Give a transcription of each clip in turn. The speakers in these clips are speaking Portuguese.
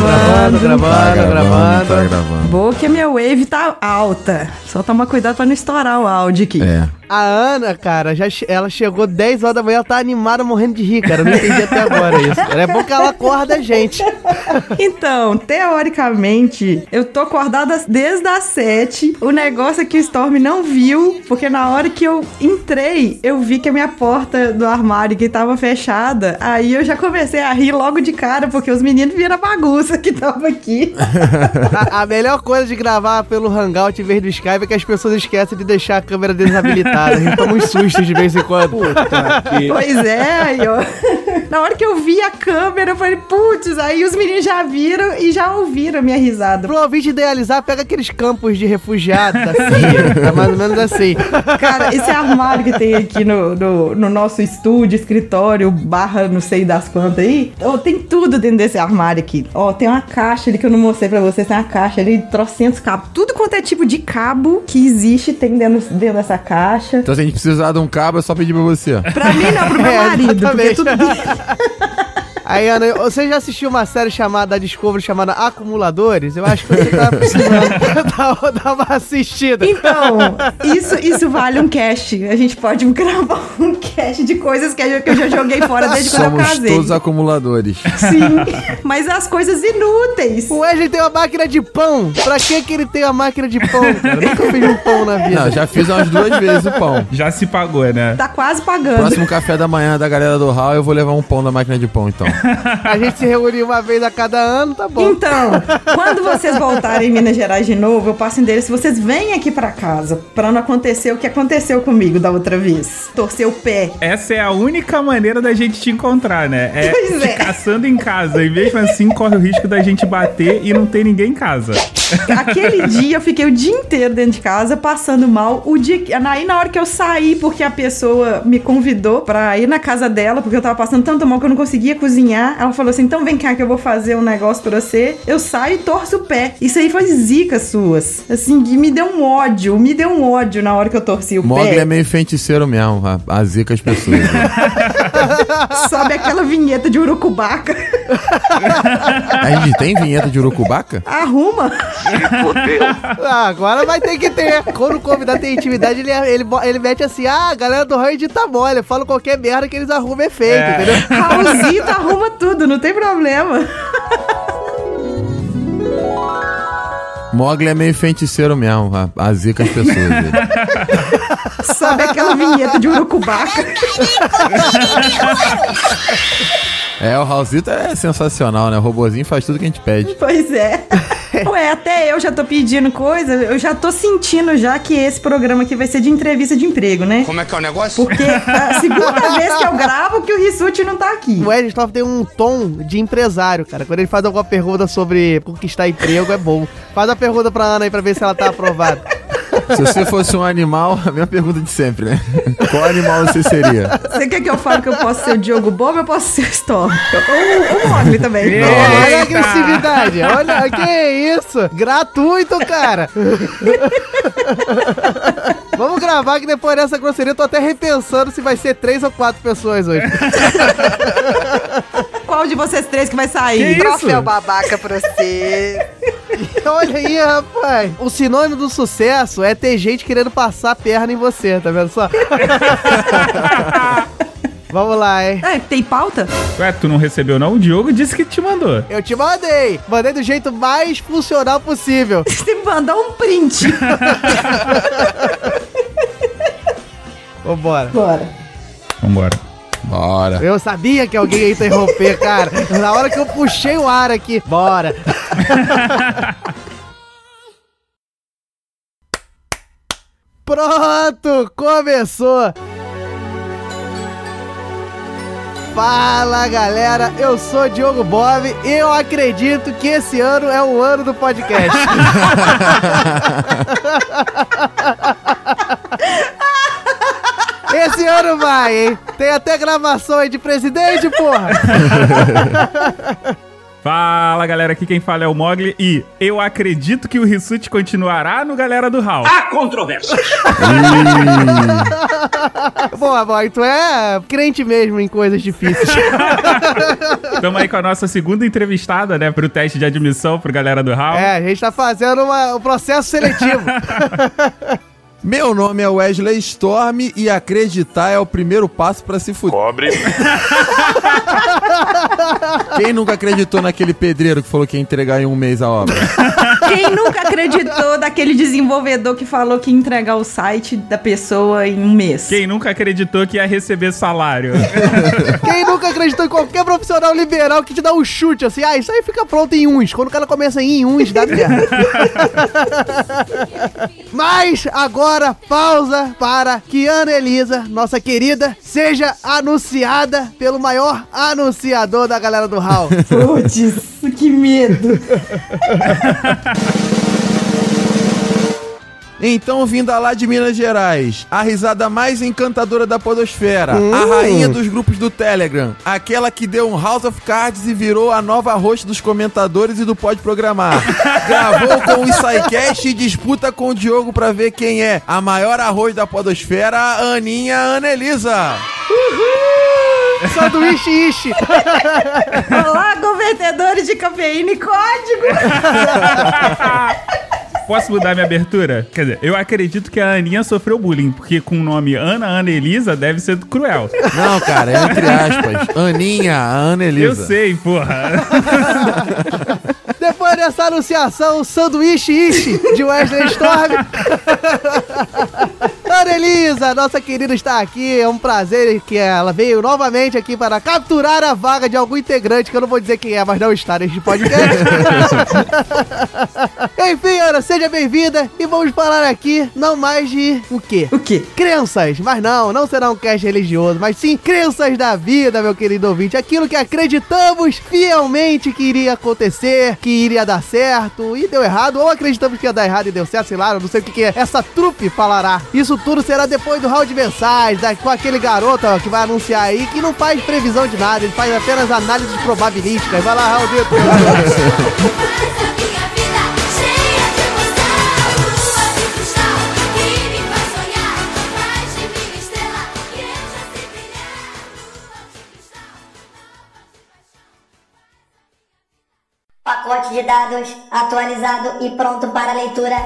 gravando, gravando, gravando. Tá gravando. Boa que a minha wave tá alta. Só tomar cuidado pra não estourar o áudio aqui. É. A Ana, cara, já che- ela chegou 10 horas da manhã, ela tá animada, morrendo de rir, cara. Eu não entendi até agora isso. É bom que ela acorda a gente. Então, teoricamente, eu tô acordada desde as 7. O negócio é que o Storm não viu, porque na hora que eu entrei, eu vi que a minha porta do armário que tava fechada. Aí eu já comecei a rir logo de cara, porque os meninos viram a bagunça que tava aqui. A, a melhor coisa de gravar pelo Hangout em vez do Skype que as pessoas esquecem de deixar a câmera desabilitada. A gente toma uns sustos de vez em quando. Pois é, aí, ó. Na hora que eu vi a câmera, eu falei, putz, aí os meninos já viram e já ouviram a minha risada. Pro ouvinte idealizar, pega aqueles campos de refugiados da CIA. É mais ou menos assim. Cara, esse armário que tem aqui no, no, no nosso estúdio, escritório, barra não sei das quantas aí, ó, tem tudo dentro desse armário aqui. Ó, tem uma caixa ali que eu não mostrei pra vocês, tem uma caixa ali, trocentos cabos. Tudo quanto é tipo de cabo que existe tem dentro, dentro dessa caixa. Então se a gente precisar de um cabo, é só pedir pra você. Pra mim não, pro meu É, marido, porque tudo... Aí, Ana, você já assistiu uma série chamada Discovery chamada Acumuladores? Eu acho que você tá precisando dar, uma assistida. Então, isso, isso vale um cast. A gente pode gravar um cast de coisas que eu que eu já joguei fora desde quando eu Somos casei. todos acumuladores. Sim, mas as coisas inúteis. O Wesley tem uma máquina de pão. Pra que que ele tem uma máquina de pão, cara? Nunca fiz um pão na vida. Não, já fiz umas duas vezes o pão. Já se pagou, né? Tá quase pagando. Próximo café da manhã da galera do Hall, eu vou levar um pão da máquina de pão, então. A gente se reúne uma vez a cada ano, tá bom. Então, quando vocês voltarem em Minas Gerais de novo, eu passo endereço. Vocês vêm aqui pra casa, pra não acontecer o que aconteceu comigo da outra vez. Torcer o pé. Essa é a única maneira da gente te encontrar, né? É Pois te é. caçando em casa. E mesmo assim, corre o risco da gente bater e não ter ninguém em casa. Aquele dia eu fiquei o dia inteiro dentro de casa, passando mal. O dia que. Aí na hora que eu saí, porque a pessoa me convidou pra ir na casa dela, porque eu tava passando tanto mal que eu não conseguia cozinhar. Ela falou assim: então vem cá que eu vou fazer um negócio pra você. Eu saio e torço o pé. Isso aí foi zica suas. Assim, que me deu um ódio. Me deu um ódio na hora que eu torci o Mogli pé. é meio feiticeiro mesmo, a, a zica as pessoas. né? Sobe aquela vinheta de urucubaca. A gente tem vinheta de urucubaca? Arruma. Ah, agora vai ter que ter. Quando o convidado tem intimidade, ele, ele, ele mete assim: ah, a galera do Raio edita mole. Eu falo qualquer merda que eles arrumam efeito, É. entendeu? Raulzito arruma tudo, não tem problema. Mogli é meio feiticeiro mesmo, a, a zica as pessoas. Sobe aquela vinheta de urucubaca. É, o Raulzito é sensacional, né? O robozinho faz tudo que a gente pede. Pois é. Ué, até eu já tô pedindo coisa, eu já tô sentindo já que esse programa aqui vai ser de entrevista de emprego, né? Como é que é o negócio? Porque a segunda vez que eu gravo que o Rissuti não tá aqui. O Wesley tem um tom de empresário, cara. Quando ele faz alguma pergunta sobre conquistar emprego, é bom. Faz a pergunta pra Ana aí pra ver se ela tá aprovada. Se você fosse um animal, a mesma pergunta de sempre, né? Qual animal você seria? Você quer que eu fale que eu posso ser o Diogo Bobo ou eu posso ser o Storm? Ou o Mogli também. Olha a Eita! agressividade. Olha, que isso? Gratuito, cara. Vamos gravar que depois dessa grosseria eu tô até repensando se vai ser três ou quatro pessoas hoje. Qual de vocês três que vai Que sair? isso? Troféu babaca pra você. Olha aí, rapaz. O sinônimo do sucesso é ter gente querendo passar a perna em você, tá vendo só? Vamos lá, hein? É, tem pauta? Ué, tu não recebeu não? O Diogo disse que te mandou. Eu te mandei. Mandei do jeito mais funcional possível. Você me mandou um print. Vambora. Bora. Vambora. Bora. Eu sabia que alguém ia interromper, cara. Na hora que eu puxei o ar aqui. Bora. Pronto, começou. Fala galera, eu sou Diogo Bob e eu acredito que esse ano é o ano do podcast. Esse ano vai, hein? Tem até gravação aí de presidente, porra. Fala galera, aqui quem fala é o Mogli e eu acredito que o Rissuti continuará no Galera do Hall. Há controvérsias. Boa, boa. Tu é crente mesmo em coisas difíceis. Estamos aí com a nossa segunda entrevistada, né, pro teste de admissão pro Galera do Hall. é, a gente tá fazendo uma- um processo seletivo. Meu nome é Wesley Storm e acreditar é o primeiro passo pra se fuder. Pobre. Quem nunca acreditou naquele pedreiro que falou que ia entregar em um mês a obra? Quem nunca acreditou daquele desenvolvedor que falou que ia entregar o site da pessoa em um mês? Quem nunca acreditou que ia receber salário? Quem nunca acreditou em qualquer profissional liberal que te dá um chute assim, ah, isso aí fica pronto em uns. Quando o cara começa em uns, dá merda. Mas agora, pausa para que Ana Elisa, nossa querida, seja anunciada pelo maior anunciador da galera do Hall. Putz, que medo. Então, vinda lá de Minas Gerais, a risada mais encantadora da podosfera, a rainha dos grupos do Telegram, aquela que deu um House of Cards e virou a nova host dos comentadores e do Pode Programar. Gravou com o SciCast e disputa com o Diogo pra ver quem é a maior arroz da podosfera, a Aninha Anelisa. Sanduíche ishi. Olá, convertedores de cafeína e código. Posso mudar minha abertura? Quer dizer, eu acredito que a Aninha sofreu bullying, porque com o nome Ana Ana Elisa deve ser cruel. Não, cara, é entre aspas. Aninha, a Eu Anelisa. sei, porra. Depois dessa anunciação, sanduíche ishi de Wesley Storm. Ana Elisa, nossa querida está aqui. É um prazer que ela veio novamente aqui para capturar a vaga de algum integrante, que eu não vou dizer quem é, mas não está neste podcast. Enfim, Ana, seja bem-vinda e vamos falar aqui não mais de o quê? O quê? Crenças, mas não, não será um cast religioso, mas sim crenças da vida, meu querido ouvinte. Aquilo que acreditamos fielmente que iria acontecer, que iria dar certo e deu errado, ou acreditamos que ia dar errado e deu certo, sei lá, eu não sei o que, que é. Essa trupe falará. Isso tudo será depois do round de mensagens, da- com aquele garoto ó, que vai anunciar aí, que não faz previsão de nada, ele faz apenas análises probabilísticas. Vai lá, Raul Dito. Essa minha vida cheia de emoção, lua de cristal que me faz sonhar, mais de minha estrela que eu já sei brilhar, lua de cristal. Pacote de dados atualizado e pronto para leitura.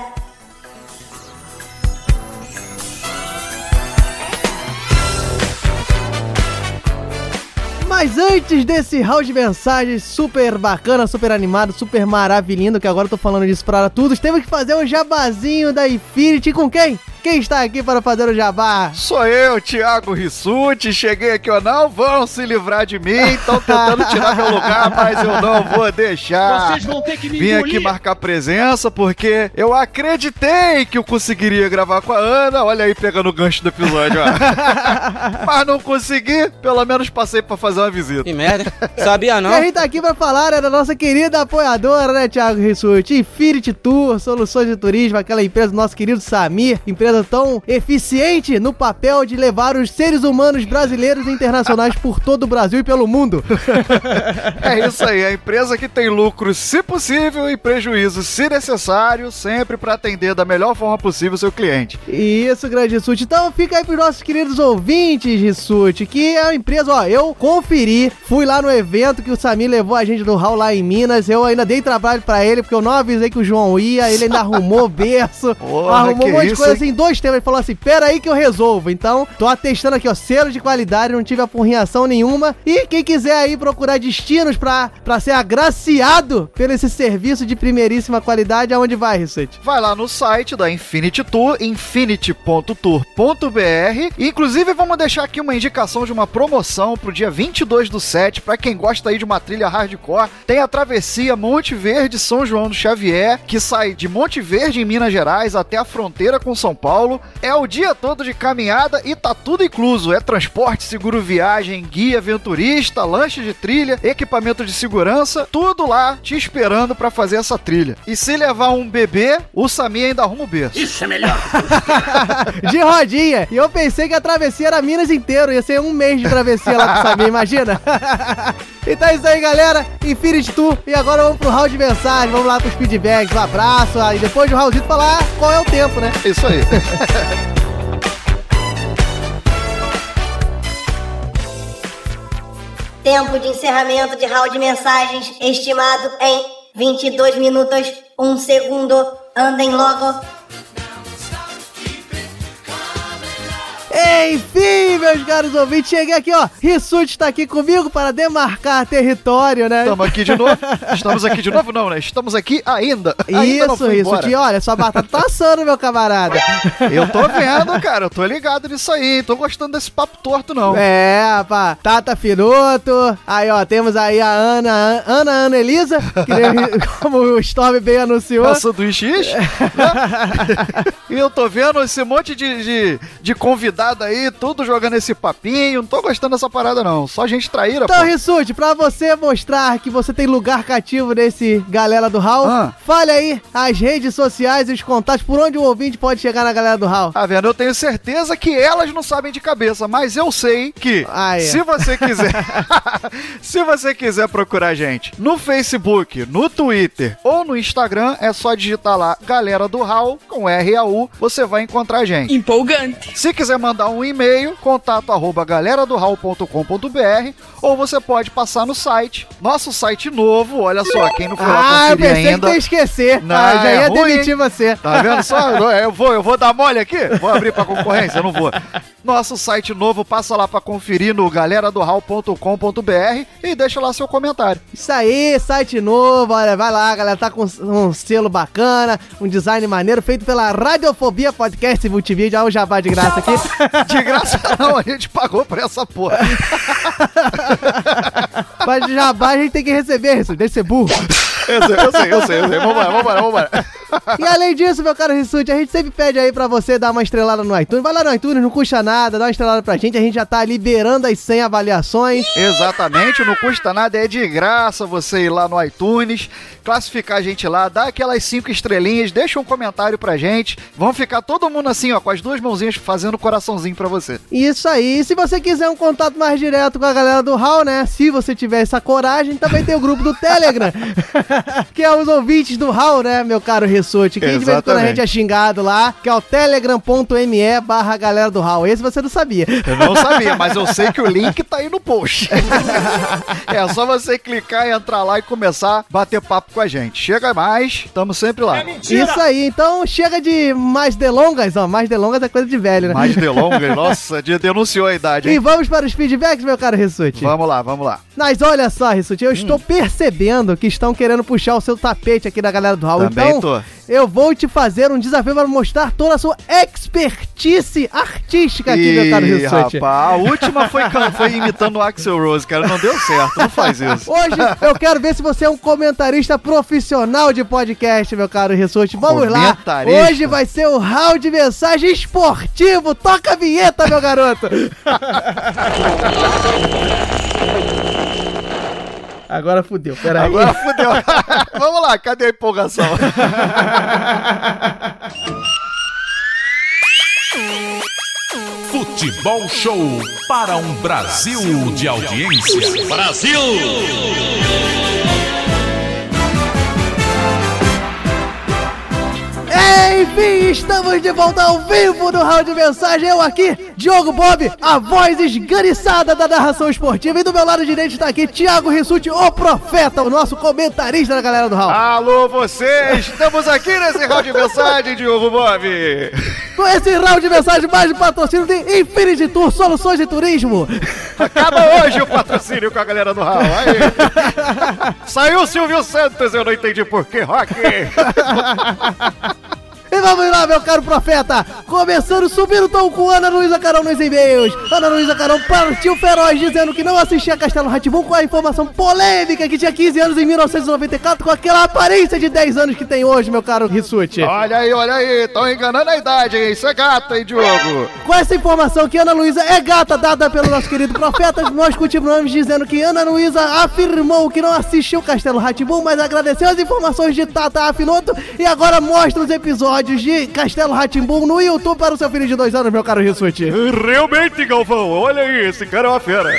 Mas antes desse round de mensagens super bacana, super animado, super maravilhoso, que agora eu tô falando disso pra todos, temos que fazer um jabazinho da Infinity com quem? Quem está aqui para fazer o jabá? Sou eu, Thiago Rissuti. Cheguei aqui, ó. Não vão se livrar de mim. Estão tentando tirar meu lugar, mas eu não vou deixar. Vocês vão ter que me Vim aqui engolir. marcar presença porque eu acreditei que eu conseguiria gravar com a Ana. Olha aí, pegando o gancho do episódio, ó. mas não consegui. Pelo menos passei pra fazer uma visita. Que merda. Sabia E a não? gente tá aqui pra falar é da nossa querida apoiadora, né, Thiago Rissuti? Infinity Tour, soluções de turismo, aquela empresa do nosso querido Samir, empresa tão eficiente no papel de levar os seres humanos brasileiros e internacionais por todo o Brasil e pelo mundo. É isso aí, a empresa que tem lucros, se possível, e prejuízos, se necessário, sempre pra atender da melhor forma possível o seu cliente. Isso, grande Rissuti. Então fica aí pros nossos queridos ouvintes, Rissuti, que é uma empresa, ó, eu conferi, fui lá no evento que o Samir levou a gente do Hall lá em Minas, eu ainda dei trabalho pra ele, porque eu não avisei que o João ia, ele ainda arrumou berço, Porra, arrumou um monte de coisa hein? assim, dois temas, ele falou assim, pera aí que eu resolvo. Então, tô atestando aqui, ó, selo de qualidade, não tive apurrinhação nenhuma, e quem quiser aí procurar destinos pra, pra ser agraciado pelo esse serviço de primeiríssima qualidade, aonde vai, Rissuti? Vai lá no site da Infinity Tour, infinity.tour.br. Inclusive, vamos deixar aqui uma indicação de uma promoção pro dia 22 do 7, pra quem gosta aí de uma trilha hardcore. Tem a travessia Monte Verde São João do Xavier, que sai de Monte Verde em Minas Gerais até a fronteira com São Paulo. É o dia todo de caminhada e tá tudo incluso. É transporte, seguro viagem, guia aventurista, lanche de trilha, equipamento de segurança, tudo lá te esperando pra fazer essa trilha. E se levar um bebê, o Sami ainda arruma o berço. Isso é melhor. de rodinha. E eu pensei que a travessia era Minas inteiro. Ia ser um mês de travessia lá com o Samir, imagina? Então é isso aí, galera. Infinity Tour. E agora vamos pro round de mensagem. Vamos lá pros feedbacks. Um abraço. Aí depois do roundzinho falar qual é o tempo, né? Isso aí. Tempo de encerramento de round de mensagens estimado em 22 minutos, 1 segundo. Andem logo. Enfim, meus caros ouvintes, cheguei aqui, ó. Rissuti tá aqui comigo para demarcar território, né? Estamos aqui de novo. Estamos aqui de novo, não, né? Estamos aqui ainda. Isso, Rissuti. Olha, sua batata tá assando, meu camarada. Eu tô vendo, cara. Eu tô ligado nisso aí. Tô gostando desse papo torto, não. É, rapaz. Tata Finuto. Aí, ó, temos aí a Ana, Ana Ana Elisa, que como o Storm bem anunciou. É sanduíche né? E eu tô vendo esse monte de, de, de aí, tudo jogando esse papinho. Não tô gostando dessa parada, não. Só gente traíra, Então, pô. Rissuti, pra você mostrar que você tem lugar cativo nesse galera do Hall, Ah. fale aí as redes sociais e os contatos por onde o ouvinte pode chegar na galera do Hall. Tá vendo? Eu tenho certeza que elas não sabem de cabeça, mas eu sei que Ah, é. se você quiser, se você quiser procurar a gente no Facebook, no Twitter ou no Instagram, é só digitar lá Galera do Raul com R A U, você vai encontrar a gente. Empolgante. Se quiser mandar um e-mail, contato arroba galeradohall.com.br ou você pode passar no site. Nosso site novo, olha só, quem não foi lá Ah, conferir pensei ainda. que ia esquecer. Não, ah, já é ia ruim, demitir você. Tá vendo só? Eu vou, eu vou dar mole aqui? Vou abrir pra concorrência? Eu não vou. Nosso site novo, passa lá pra conferir no galeradohall.com.br e deixa lá seu comentário. Isso aí, site novo, olha, vai lá, galera, tá com um selo bacana, um design maneiro, feito pela Radiofobia Podcast e Multimídia, olha o jabá de graça aqui. De graça não, a gente pagou por essa porra. Mas jabá a gente tem que receber isso, deixa de ser burro. Eu sei, eu sei, eu sei. Vambora, vambora, vambora. E além disso, meu caro Rissuti, a gente sempre pede aí pra você dar uma estrelada no iTunes. Vai lá no iTunes, não custa nada, dá uma estrelada pra gente, a gente já tá liberando as 100 avaliações. Exatamente, não custa nada, é de graça você ir lá no iTunes, classificar a gente lá, dar aquelas cinco estrelinhas, deixa um comentário pra gente. Vamos ficar todo mundo assim, ó, com as duas mãozinhas fazendo coraçãozinho pra você. Isso aí, e se você quiser um contato mais direto com a galera do Hall, né? Se você tiver essa coragem, também tem o grupo do Telegram, que é os ouvintes do Hall, né, meu caro Rissuti? Que de vez em quando a gente é xingado lá, que é o telegram.me barra galera do Hall. Esse você não sabia. Eu não sabia, mas eu sei que o link tá aí no post. é só você clicar, entrar lá e começar a bater papo com a gente. Chega mais, estamos sempre lá. Isso aí, então chega de mais delongas, ó. Mais delongas é coisa de velho, né? Mais delongas, nossa, de- denunciou a idade, E hein? vamos para os feedbacks, meu caro Rissuti. Vamos lá, vamos lá. Mas olha só, Rissuti, eu Hum. estou percebendo que estão querendo puxar o seu tapete aqui da galera do Hall. Também então, tô. eu vou te fazer um desafio para mostrar toda a sua expertise artística aqui, meu caro Rissuti. rapaz, a última foi, imitando o Axel Rose, cara. Não deu certo, não faz isso. Hoje eu quero ver se você é um comentarista profissional de podcast, meu caro Rissuti. Vamos lá. Hoje vai ser o round de mensagem esportivo. Toca a vinheta, meu garoto. Agora fudeu, peraí. Agora fudeu. Vamos lá, cadê a empolgação? Futebol Show para um Brasil de audiência. Enfim, estamos de volta ao vivo do Round de Mensagem. Eu aqui, Diogo Bob, a voz esganiçada da narração esportiva. E do meu lado direito está aqui Thiago Rissuti, o profeta, o nosso comentarista da galera do Round. Alô, vocês! Estamos aqui nesse round de mensagem, Diogo Bob. Com esse round de mensagem mais de patrocínio de Infinity Tour Soluções de Turismo. Acaba hoje o patrocínio com a galera do Raul. Aí. Saiu o Silvio Santos, eu não entendi por que, Rock. Vamos lá, meu caro profeta! Começando, subindo o tom com Ana Luísa Carão nos e-mails. Ana Luísa Carão partiu feroz, dizendo que não assistia Castelo Ratibum com a informação polêmica que tinha 15 anos em 1994, com aquela aparência de 10 anos que tem hoje, meu caro Rissuti. Olha aí, olha aí, estão enganando a idade, hein? Isso é gato, hein, Diogo? Com essa informação que Ana Luísa é gata dada pelo nosso querido profeta, nós continuamos dizendo que Ana Luísa afirmou que não assistiu Castelo Ratibum, mas agradeceu as informações de Tata Afinoto e agora mostra os episódios de Castelo Ratimbum no YouTube para o seu filho de dois anos, meu caro Rissuti. Realmente, Galvão, olha aí, esse cara é uma fera.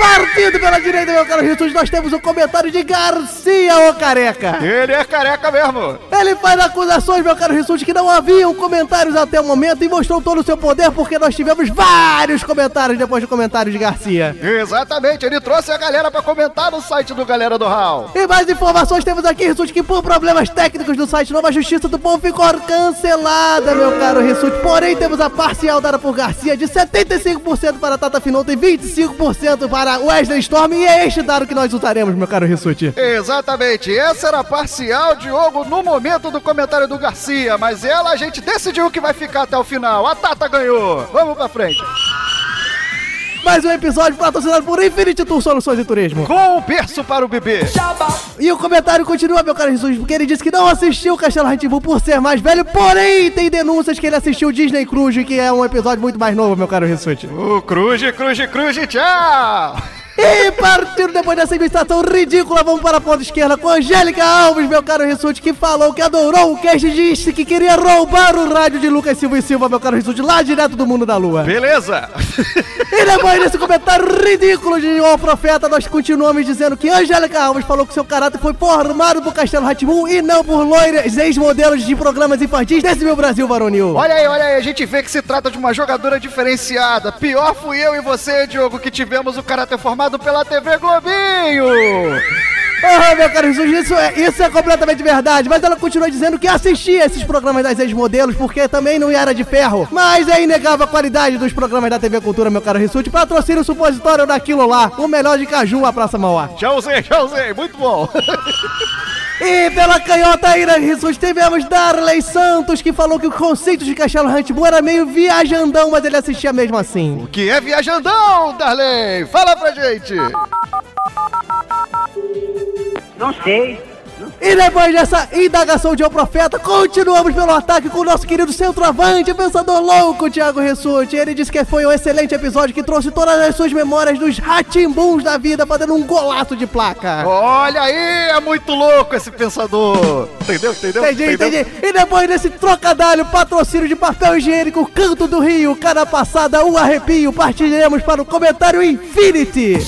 Partindo pela direita, meu caro Rissuti, nós temos o comentário de Garcia, ô careca. Ele é careca mesmo. Ele faz acusações, meu caro Rissuti, que não haviam comentários até o momento e mostrou todo o seu poder porque nós tivemos vários comentários depois do comentário de Garcia. Exatamente, ele trouxe a galera pra comentar no site do Galera do Hall. E mais informações temos aqui, Rissuti, que por problemas técnicos do site Nova Justiça do Povo ficou cancelada, meu caro Rissuti. Porém, temos a parcial dada por Garcia de 75% para Tata Finoto e 25% para Wesley Storm. E é este dado que nós usaremos, meu caro Rissuti. Exatamente, essa era a parcial, Diogo, no momento do comentário do Garcia, mas ela a gente decidiu que vai ficar até o final. A Tata ganhou. Vamos pra frente. Mais um episódio patrocinado por Infinity Tour Soluções de Turismo. Com o berço para o bebê. E o comentário continua, meu caro Jesus, porque ele disse que não assistiu Castelo Rá-Tim-Bum por ser mais velho, porém tem denúncias que ele assistiu Disney Cruise, que é um episódio muito mais novo, meu caro Jesus. O Cruz, Cruz, Cruz, tchau. E partindo depois dessa ilustração ridícula, vamos para a ponta esquerda com Angélica Alves, meu caro Rissuti, que falou que adorou o cast e disse que queria roubar o rádio de Lucas Silva e Silva, meu caro Rissuti, lá direto do mundo da lua. Beleza. E depois desse comentário ridículo de O Profeta, nós continuamos dizendo que Angélica Alves falou que seu caráter foi formado por Castelo Ratimun e não por loiras ex-modelos de programas infantis desse meu Brasil varonil. Olha aí, olha aí, a gente vê que se trata de uma jogadora diferenciada. Pior fui eu e você, Diogo, que tivemos o caráter formado pela TV Globinho. Ah, meu caro Jesus, isso é, isso é completamente verdade. Mas ela continua dizendo que assistia esses programas das ex-modelos porque também não era de ferro. Mas é inegável a qualidade dos programas da TV Cultura, meu caro Rissuti. Patrocina o supositório daquilo lá. O melhor de Caju, a Praça Mauá. Já usei, muito bom. E pela canhota aí, né, Jesus, tivemos Darley Santos, que falou que o conceito de Castelo Huntbull era meio viajandão, mas ele assistia mesmo assim. O que é viajandão, Darley? Fala pra gente. Não sei. E depois dessa indagação de O Profeta, continuamos pelo ataque com o nosso querido centroavante, pensador louco, Thiago Ressuti. Ele disse que foi um excelente episódio que trouxe todas as suas memórias dos ratimbuns da vida, fazendo um golaço de placa. Olha aí, é muito louco esse pensador. Entendeu? Entendeu? Entendi, Entendeu? entendi. E depois desse trocadalho, patrocínio de papel higiênico, Canto do Rio, cara passada, um arrepio, partilharemos para o comentário Infinity.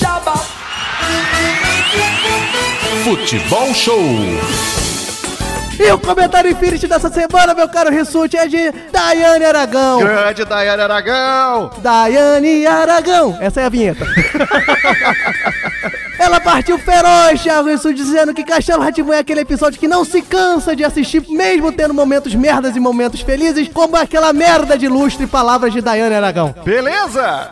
Futebol Show. E o comentário Infinity dessa semana, meu caro Rissuti, é de Daiane Aragão. Grande Daiane Aragão. Daiane Aragão. Essa é a vinheta. Ela partiu feroz, Thiago Rissuti, dizendo que Castelo Ratimu é aquele episódio que não se cansa de assistir, mesmo tendo momentos merdas e momentos felizes, como aquela merda de lustre palavras de Daiane Aragão. Beleza?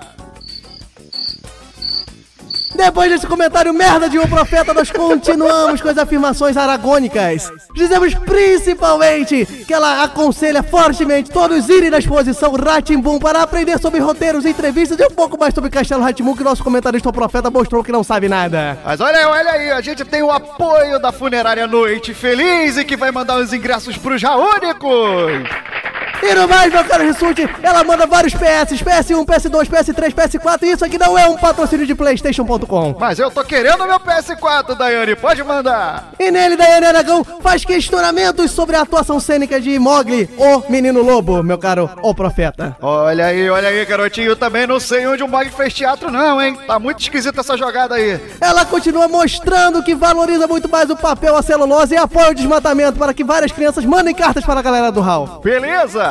Depois desse comentário merda de um profeta, nós continuamos com as afirmações aragônicas. Dizemos principalmente que ela aconselha fortemente todos irem na exposição Ratimbum para aprender sobre roteiros, entrevistas e um pouco mais sobre Castelo Ratimbum, que nosso comentarista o profeta mostrou que não sabe nada. Mas olha aí, olha aí, a gente tem o apoio da Funerária Noite Feliz e que vai mandar os ingressos pros Jaúnicos. E no mais, meu caro Rissuti, ela manda vários PS, PS1, PS2, PS3, PS4, e isso aqui não é um patrocínio de Playstation.com. Mas eu tô querendo meu PS4, Daiane, pode mandar. E nele, Daiane Aragão faz questionamentos sobre a atuação cênica de Mogli, o menino lobo, meu caro, o profeta. Olha aí, olha aí, garotinho, eu também não sei onde o Mog fez teatro não, hein? Tá muito esquisita essa jogada aí. Ela continua mostrando que valoriza muito mais o papel, a celulose e apoia o desmatamento para que várias crianças mandem cartas para a galera do Hall. Beleza?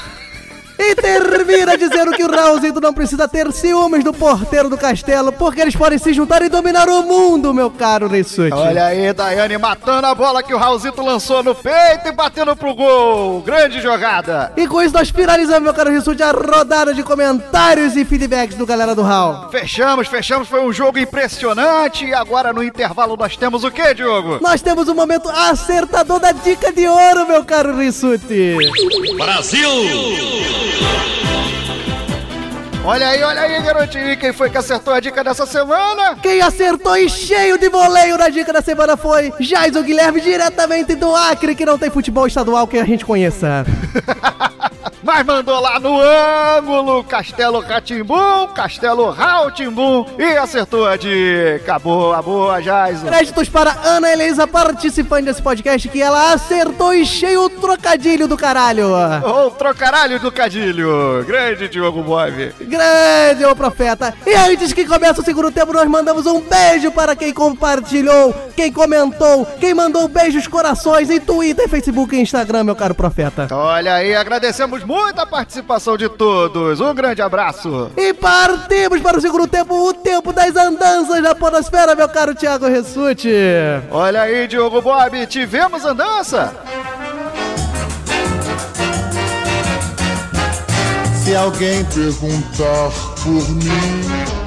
E termina dizendo que o Raulzito não precisa ter ciúmes do porteiro do castelo, porque eles podem se juntar e dominar o mundo, meu caro Rissuti. Olha aí, Daiane matando a bola que o Raulzito lançou no peito e batendo pro gol. Grande jogada. E com isso nós finalizamos, meu caro Rissuti, a rodada de comentários e feedbacks do Galera do Hall. Fechamos, fechamos, foi um jogo impressionante. E agora no intervalo nós temos o quê, Diogo? Nós temos o momento acertador da dica de ouro, meu caro Rissuti. Brasil! Olha aí, olha aí, garotinho. Quem foi que acertou a dica dessa semana? Quem acertou e cheio de voleio na dica da semana foi Jason Guilherme, diretamente do Acre, que não tem futebol estadual que a gente conheça. mas mandou lá no ângulo Castelo Ratimbum, Castelo Rautimbum e acertou a dica. Boa, boa, Jaiso. Créditos para Ana Elisa, participante desse podcast, que ela acertou e cheio o trocadilho do caralho. Ô, trocaralho do Cadilho. Grande Diogo Bob. Grande ô profeta. E antes que comece o segundo tempo, nós mandamos um beijo para quem compartilhou, quem comentou, quem mandou beijos, corações em Twitter, Facebook e Instagram, meu caro profeta. Olha aí, agradecemos muito a participação de todos. Um grande abraço. E partimos para o segundo tempo, o tempo das andanças da podosfera, meu caro Thiago Ressuti. Olha aí, Diogo Bob, tivemos andança? Se alguém perguntar por mim,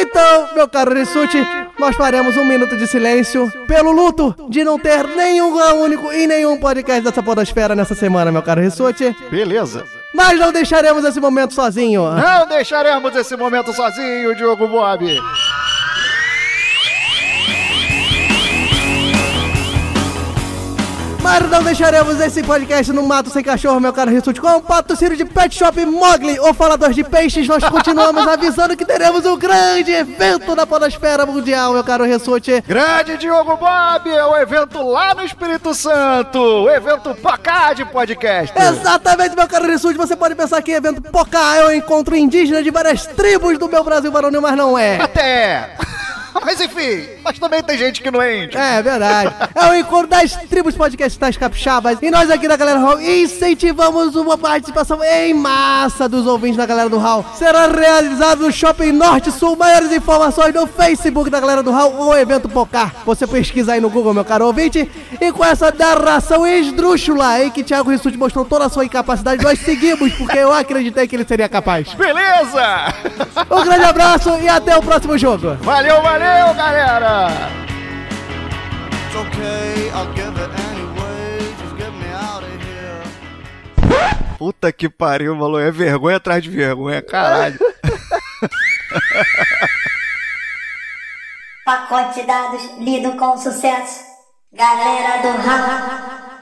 Então, meu caro Rissuti, nós faremos um minuto de silêncio pelo luto de não ter nenhum único e nenhum podcast dessa podosfera nessa semana, meu caro Rissuti. Beleza. Mas não deixaremos esse momento sozinho. Não deixaremos esse momento sozinho, Diogo Bob. Mas não deixaremos esse podcast no mato sem cachorro, meu caro Rissuti. Com o patrocínio de Pet Shop Mogli, ou Falador de Peixes, nós continuamos avisando que teremos um grande evento da podosfera mundial, meu caro Rissuti. Grande Diogo Bob, é o evento lá no Espírito Santo, o evento Pacá de podcast. Exatamente, meu caro Rissuti. Você pode pensar que evento Pocá é um encontro indígena de várias tribos do meu Brasil varonil, mas não é. Até. Mas enfim, mas também tem gente que não é índio. É verdade. É o encontro das tribos podcastais capixabas. E nós aqui da Galera do Hall incentivamos uma participação em massa dos ouvintes da Galera do Hall. Será realizado no Shopping Norte Sul. Maiores informações no Facebook da Galera do Hall ou evento Pocar. Você pesquisa aí no Google, meu caro ouvinte. E com essa narração esdrúxula em que Thiago Rissuti mostrou toda a sua incapacidade, nós seguimos porque eu acreditei que ele seria capaz. Beleza! Um grande abraço e até o próximo jogo. Valeu, valeu, galera! Puta que pariu, maluco. É vergonha atrás de vergonha, caralho. Pacote de dados lido com sucesso. Galera do ramo.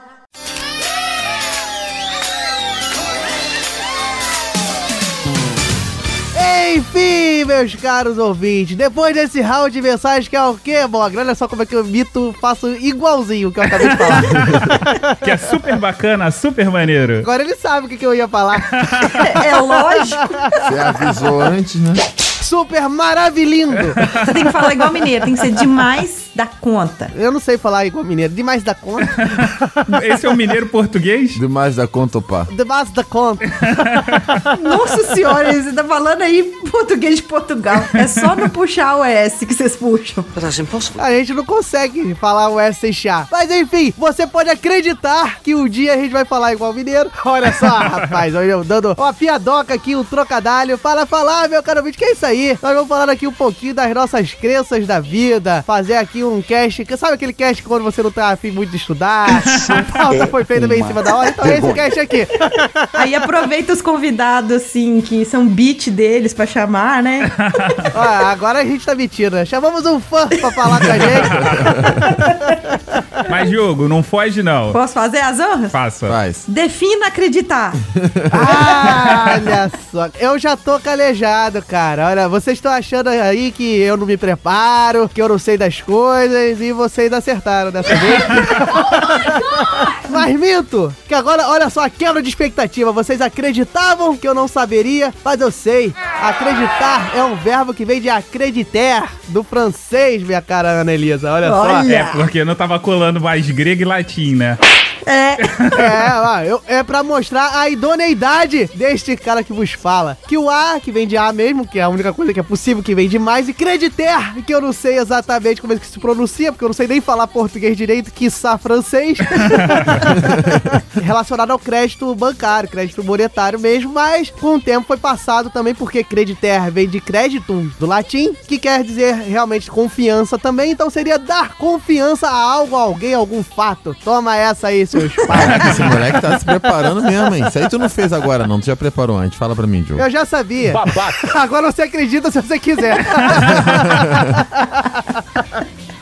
Enfim, meus caros ouvintes, depois desse round de mensagens que é o quê, Bogra? Olha só como é que eu mito, faço igualzinho o que eu acabei de falar. Que é super bacana, super maneiro. Agora ele sabe o que, que eu ia falar. É lógico. Você avisou antes, né? Super maravilhindo. Você tem que falar igual mineiro, tem que ser demais da conta. Eu não sei falar igual mineiro, demais da conta. Esse é o mineiro português? Demais da conta, pá. Demais da conta. Nossa senhora, você tá falando aí português de Portugal. É só não puxar o S que vocês puxam. A gente não consegue falar o S sem chá. Mas enfim, você pode acreditar que um dia a gente vai falar igual mineiro. Olha só, rapaz, olha eu dando uma piadoca aqui, um trocadalho. Para falar, meu caro vídeo, que é isso aí? Nós vamos falar aqui um pouquinho das nossas crenças da vida. Fazer aqui um cast. que- Sabe aquele cast quando você não tá afim muito de estudar? A pauta foi feita bem em cima da hora. Então é esse cast aqui. Aí aproveita os convidados, assim, que são beat deles pra chamar, né? Ó, agora a gente tá mentindo. né? Chamamos um fã pra falar com a gente. Mas, Diogo, não foge, não. Posso fazer as honras? Faça. Faz. Defina acreditar. Ah, olha só. Eu já tô calejado, cara. Olha, vocês estão achando aí que eu não me preparo, que eu não sei das coisas e vocês acertaram dessa vez. Mas minto, que agora, olha só, a quebra de expectativa. Vocês acreditavam que eu não saberia, mas eu sei. Acreditar é um verbo que vem de acreditar, do francês, minha cara Ana Elisa. Olha, só. Olha. É, porque não tava colando mais grego e latim, né? É. É, ó, eu- é pra mostrar a idoneidade deste cara que vos fala. Que o A, que vem de A mesmo, que é a única coisa que é possível que vem de mais, e creditar, que eu não sei exatamente como é que se pronuncia, porque eu não sei nem falar português direito, quiçá francês. Relacionado ao crédito bancário, crédito monetário mesmo, mas com o tempo foi passado também, porque creditar vem de creditum, do latim, que quer dizer realmente confiança também, então seria dar confiança a algo, a alguém, a algum fato. Toma essa aí, seus pais. Esse moleque tá se preparando mesmo, hein? Isso aí tu não fez agora, não. Tu já preparou antes. Fala pra mim, Diogo. Eu já sabia. Agora você acredita se você quiser.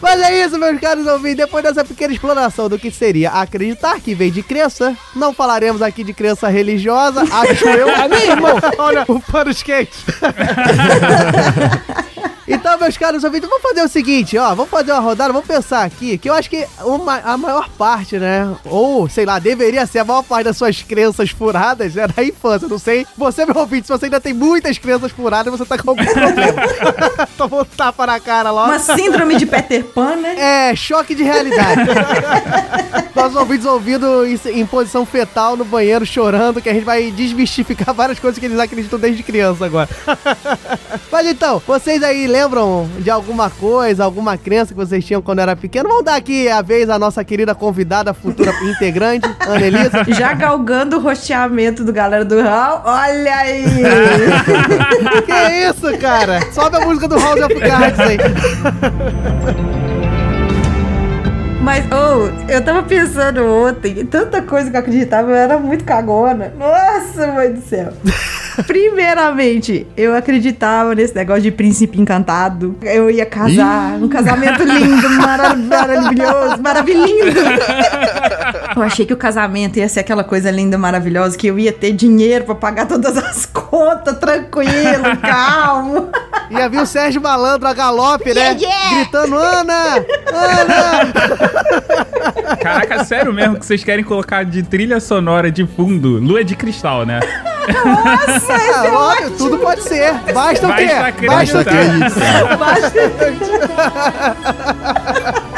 Mas é isso, meus caros ouvintes. Depois dessa pequena explanação do que seria acreditar que vem de crença, não falaremos aqui de crença religiosa, acho eu. Mesmo! Olha, o pano quente. Então, meus caros ouvintes, vamos fazer o seguinte, ó, vamos fazer uma rodada, vamos pensar aqui, que eu acho que uma, a maior parte, né, ou, sei lá, deveria ser a maior parte das suas crenças furadas, é da infância, não sei, você, meu ouvinte, se você ainda tem muitas crenças furadas, você tá com algum problema. Tomou um tapa na cara logo. Uma síndrome de Peter Pan, né? É, choque de realidade. Nossos ouvintes ouvindo isso em posição fetal no banheiro, chorando, que a gente vai desmistificar várias coisas que eles acreditam desde criança agora. Mas então, vocês aí lembram de alguma coisa, alguma crença que vocês tinham quando era pequeno? Vamos dar aqui a vez à nossa querida convidada, futura integrante, Ana Elisa. Já galgando o rosteamento do galera do Hall. Olha aí! que isso, cara? Sobe a música do House of Cards aí. Mas, oh, eu tava pensando ontem, tanta coisa que eu acreditava, eu era muito cagona. Nossa, mãe do céu. Primeiramente, eu acreditava nesse negócio de príncipe encantado. Eu ia casar, um casamento lindo, mara- maravilhoso, maravilhoso. Eu achei que o casamento ia ser aquela coisa linda, maravilhosa, que eu ia ter dinheiro pra pagar todas as contas, tranquilo, calmo. Ia vir o Sérgio Malandro a galope, né? Yeah, yeah! Gritando, Ana! Ana! Caraca, sério mesmo que vocês querem colocar de trilha sonora de fundo Lua de Cristal, né? Nossa, é ótimo. tudo pode ser. Basta o Basta quê? acreditar. Basta o quê?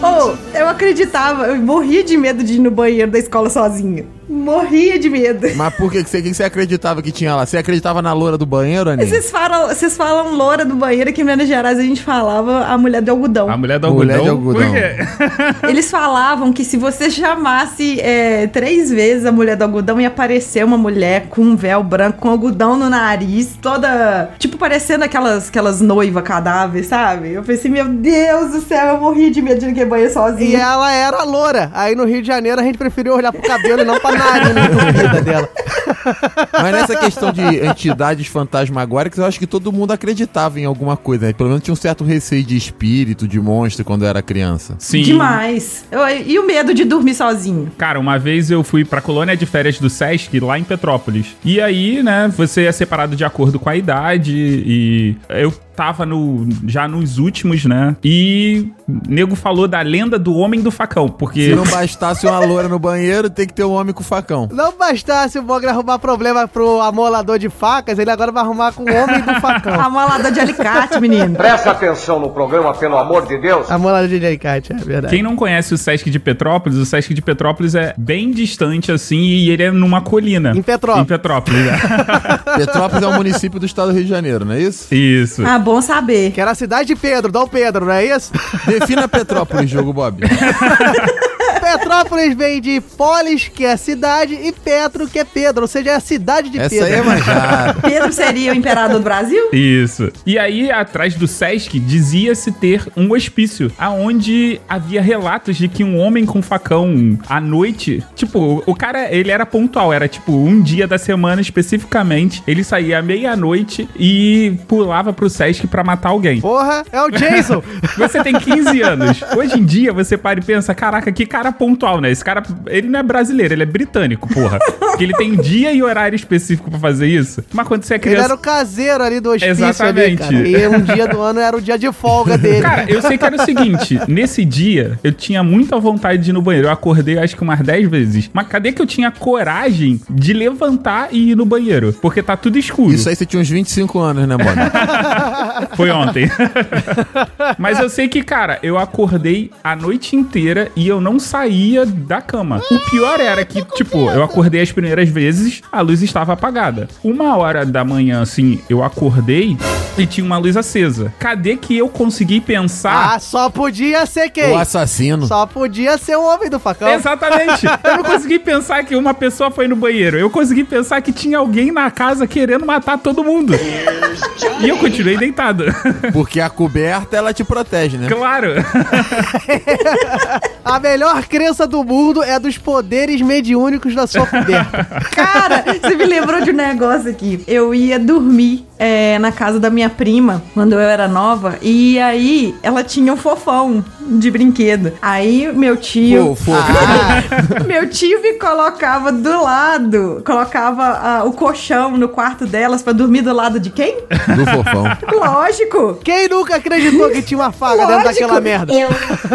Oh, eu acreditava, eu morria de medo de ir no banheiro da escola sozinha. Morria de medo. Mas por que, que, você, que você acreditava que tinha lá? Você acreditava na loura do banheiro, Aninha? Vocês falam, vocês falam loura do banheiro, que em Minas Gerais a gente falava a mulher do algodão. A mulher do algodão. Mulher de algodão. Por quê? Eles falavam que se você chamasse é, três vezes a mulher do algodão, ia aparecer uma mulher com um véu branco, com algodão no nariz, toda. Tipo, parecendo aquelas, aquelas noivas cadáveres, sabe? Eu pensei, meu Deus do céu, eu morri de medo de ir naquele banheiro E sozinha. ela era loura. Aí no Rio de Janeiro a gente preferiu olhar pro cabelo e não pra narina entupida dela. Mas nessa questão de entidades fantasmagóricas, eu acho que todo mundo acreditava em alguma coisa, né? Pelo menos tinha um certo receio de espírito, de monstro quando era criança. Sim. Demais. Eu- e o medo de dormir sozinho? Cara, uma vez eu fui pra colônia de férias do Sesc, lá em Petrópolis. E aí, né, você é separado de acordo com a idade e eu tava no, já nos últimos, né? E o nego falou da lenda do homem do facão, porque Se não bastasse uma loura no banheiro, tem que ter um homem com facão. Não bastasse o Mogli arrumar problema pro amolador de facas, ele agora vai arrumar com o homem do facão. Amolador de alicate, menino. Presta atenção no programa, pelo amor de Deus. Amolador de alicate, é verdade. Quem não conhece o Sesc de Petrópolis, o Sesc de Petrópolis é bem distante assim e ele é numa colina. Em Petrópolis. Em Petrópolis, né? Petrópolis é um município do estado do Rio de Janeiro, não é isso? Ah, Isso. Bom saber. Que era a cidade de Pedro, Dom Pedro, não é isso? Defina Petrópolis, jogo Bob. Petrópolis vem de Polis, que é cidade, e Petro, que é Pedro, ou seja, é a cidade de Essa Pedro. aí é. Pedro seria o imperador do Brasil? Isso. E aí, atrás do Sesc, dizia-se ter um hospício, aonde havia relatos de que um homem com facão à noite, tipo, o cara, ele era pontual, era tipo um dia da semana especificamente, ele saía à meia-noite e pulava pro Sesc pra matar alguém. Porra, é o Jason. Você tem 15 anos. Hoje em dia, você para e pensa, caraca, que cara pontual, né? Esse cara, ele não é brasileiro, ele é britânico, porra. Porque ele tem dia e horário específico pra fazer isso. Mas quando você é Ele criança... era o caseiro ali do hospício Exatamente. ali, cara. E um dia do ano era o dia de folga dele. Cara, eu sei que era o seguinte, nesse dia eu tinha muita vontade de ir no banheiro. Eu acordei acho que umas 10 vezes. Mas cadê que eu tinha coragem de levantar e ir no banheiro? Porque tá tudo escuro. Isso aí você tinha uns 25 anos, né, Bob? Foi ontem. Mas eu sei que, cara, eu acordei a noite inteira e eu não saía da cama. O pior era que, tipo, eu acordei as primeiras vezes, a luz estava apagada. Uma hora da manhã, assim, eu acordei e tinha uma luz acesa. Cadê que eu consegui pensar? Ah, só podia ser quem? O assassino. Só podia ser o homem do facão. Exatamente. Eu não consegui pensar que uma pessoa foi no banheiro. Eu consegui pensar que tinha alguém na casa querendo matar todo mundo. E eu continuei deitado. Porque a coberta, ela te protege, né? Claro. A melhor crença do mundo é dos poderes mediúnicos da sua coberta. Cara, você me lembrou de um negócio aqui. Eu ia dormir é, na casa da minha prima, quando eu era nova. E aí ela tinha um fofão de brinquedo. Aí meu tio. Fofo. Meu tio me colocava do lado, colocava ah, o colchão no quarto delas pra dormir do lado de quem? Do fofão. Lógico! Quem nunca acreditou que tinha uma dentro Lógico. daquela merda? Eu.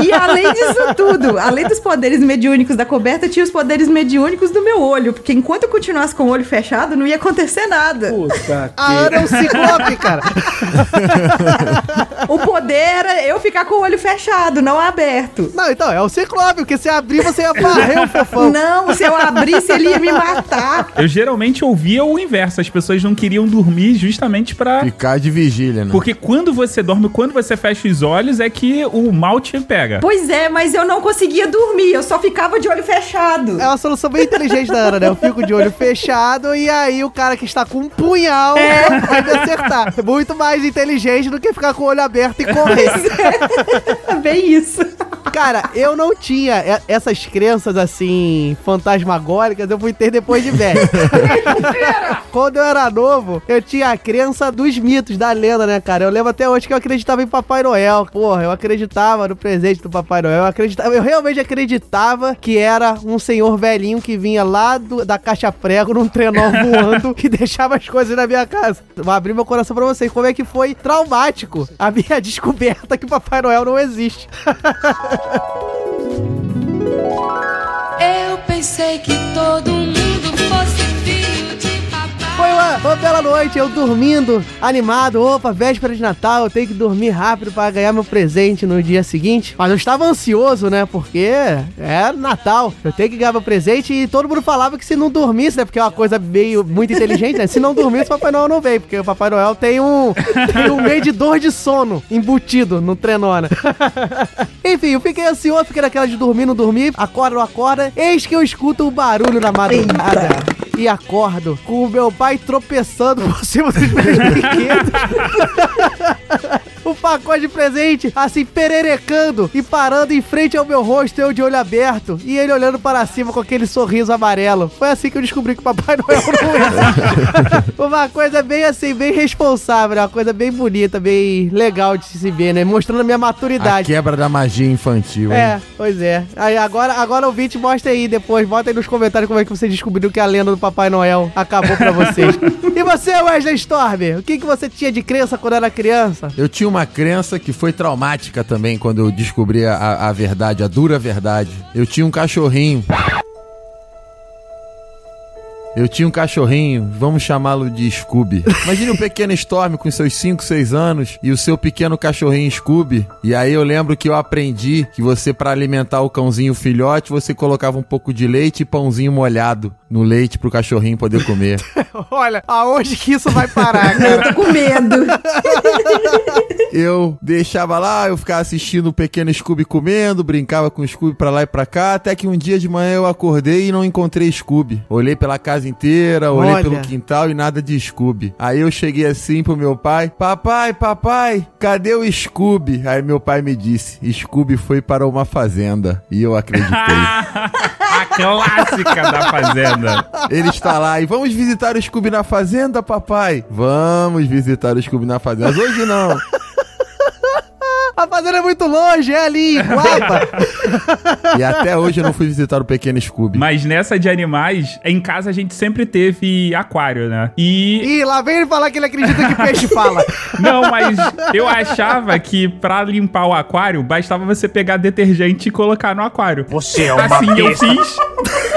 E além disso tudo, além dos poderes mediúnicos da coberta, tinha os poderes mediúnicos do meu olho. Porque enquanto eu continuasse com o olho fechado, não ia acontecer nada. Puta A Ana é um ciclope, cara. O poder era eu ficar com o olho fechado, não aberto. Não, então, é o ciclope, porque se abrir, você ia varrer o fofão. Não, se eu abrisse, ele ia me matar. Eu geralmente ouvia o inverso. As pessoas não queriam dormir justamente pra. Ficar de vigília, né? Porque quando você dorme, quando você fecha os olhos, é que o mal te pega. Pois é, mas eu não conseguia dormir, eu só ficava de olho fechado. É uma solução bem inteligente da Ana, né? Eu fico de olho fechado e aí o cara que está com um punhal É. me acertar. É muito mais inteligente do que ficar com o olho aberto e correr. É bem isso. Cara, eu não tinha essas crenças assim, fantasmagóricas, eu fui ter depois de velho. Quando eu era novo, eu tinha a crença dos mitos, da lenda, né, cara? Eu lembro até hoje que eu acreditava em Papai Noel. Porra, eu acreditava no presente do Papai Noel. Eu acreditava, eu realmente acreditava que era um senhor velhinho que vinha lá do- da caixa prego num trenó voando e deixava as coisas na minha casa. Vou abrir meu coração pra vocês. Como é que foi traumático a minha descoberta que Papai Noel não existe. Eu pensei que todo mundo uma, bela noite, eu dormindo, animado. Opa, véspera de Natal, eu tenho que dormir rápido para ganhar meu presente no dia seguinte. Mas eu estava ansioso, né? Porque é Natal. Eu tenho que ganhar meu presente e todo mundo falava que se não dormisse, né? Porque é uma coisa meio muito inteligente, né? Se não dormisse, o Papai Noel não veio. Porque o Papai Noel tem um, tem um medidor de sono embutido no trenó, né? Enfim, eu fiquei ansioso, fiquei naquela de dormir, não dormir, acorda, não acorda. Eis que eu escuto um barulho na madrugada. E acordo com o meu pai tropeçando por cima dos meus brinquedos. O pacote de presente, assim, pererecando e parando em frente ao meu rosto, eu de olho aberto. E ele olhando para cima com aquele sorriso amarelo. Foi assim que eu descobri que o Papai Noel não existe. Uma coisa bem assim, bem responsável, uma coisa bem bonita, bem legal de se ver, né? Mostrando a minha A maturidade. quebra da magia infantil, hein? É, pois é. Aí agora, agora ouvinte, mostra aí depois, bota aí nos comentários como é que você descobriu que a lenda do Papai Noel acabou pra vocês. e você, Wesley Storm, o que, que você tinha de crença quando era criança? Eu tinha uma crença que foi traumática também quando eu descobri a, a verdade, a dura verdade. Eu tinha um cachorrinho. Eu tinha um cachorrinho, vamos chamá-lo de Scooby. Imagine um pequeno Storm com seus 5, 6 anos e o seu pequeno cachorrinho Scooby. E aí eu lembro que eu aprendi que você, para alimentar o cãozinho filhote, você colocava um pouco de leite e pãozinho molhado no leite pro cachorrinho poder comer. Olha, aonde que isso vai parar, cara? Eu tô com medo. eu deixava lá, eu ficava assistindo o pequeno Scooby comendo, brincava com o Scooby pra lá e pra cá, até que um dia de manhã eu acordei e não encontrei Scooby. Olhei pela casa inteira, olhei Olha. pelo quintal e nada de Scooby. Aí eu cheguei assim pro meu pai: Papai, papai, cadê o Scooby? Aí meu pai me disse: Scooby foi para uma fazenda. E eu acreditei. A clássica da fazenda. Ele está lá e vamos visitar o Scooby na fazenda, papai? Vamos visitar o Scooby na fazenda. Mas hoje não. A fazenda é muito longe, é ali, Guapa. E até hoje eu não fui visitar o pequeno Scooby. Mas nessa de animais, em casa a gente sempre teve aquário, né? E. Ih, lá vem ele falar que ele acredita que peixe fala. Não, mas eu achava que pra limpar o aquário, bastava você pegar detergente e colocar no aquário. Você é uma Assim eu besta. fiz.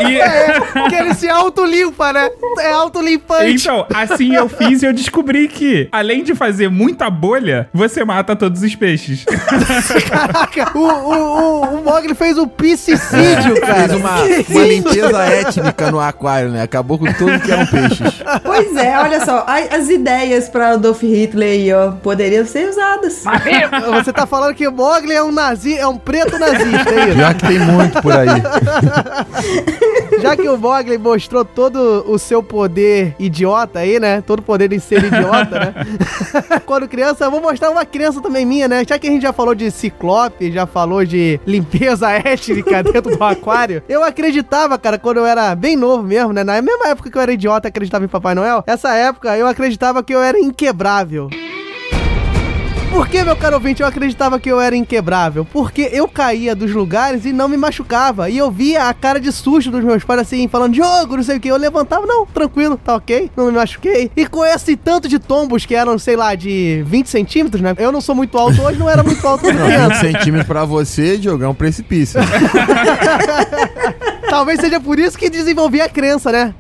E. É, que ele se autolimpa, né? É autolimpante. Então, assim eu fiz e eu descobri que, além de fazer muita bolha, você mata todos os peixes. Caraca, o, o, o, o Mogli fez um piscicídio, cara. Fez uma, uma limpeza étnica no aquário, né? Acabou com tudo que eram peixes. Pois é, olha só, as ideias pra Adolf Hitler aí, ó, poderiam ser usadas. Você tá falando que o Mogli é um nazi, é um preto nazista, é isso? Já que tem muito por aí. Já que o Mogli mostrou todo o seu poder idiota aí, né? Todo o poder de ser idiota, né? Quando criança, eu vou mostrar uma criança também minha, né? Já que a gente já falou de ciclope, já falou de limpeza étnica dentro do aquário. Eu acreditava, cara, quando eu era bem novo mesmo, né? Na mesma época que eu era idiota acreditava em Papai Noel, essa época eu acreditava que eu era inquebrável. Por que, meu caro ouvinte, eu acreditava que eu era inquebrável? Porque eu caía dos lugares e não me machucava. E eu via a cara de susto dos meus pais assim, falando, Diogo, não sei o que. Eu levantava, não, tranquilo, tá ok, não me machuquei. E com esse tanto de tombos que eram, sei lá, de 20 centímetros, né? Eu não sou muito alto hoje, não era muito alto Não, criança. 20 centímetros pra você, Diogo, é um precipício. Talvez seja por isso que desenvolvi a crença, né?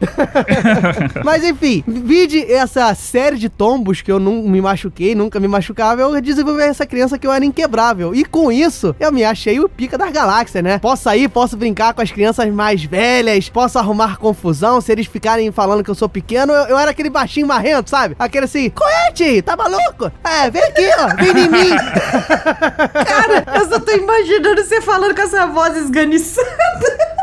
Mas enfim, vide essa série de tombos que eu não me machuquei, nunca me machucava, eu desenvolvi essa crença que eu era inquebrável. E com isso, eu me achei o pica das galáxias, né? Posso sair, posso brincar com as crianças mais velhas, posso arrumar confusão, se eles ficarem falando que eu sou pequeno, eu, eu era aquele baixinho marrento, sabe? Aquele assim, Coete, tá maluco? É, vem aqui, ó, vem em mim. Cara, eu só tô imaginando você falando com essa voz esganiçada.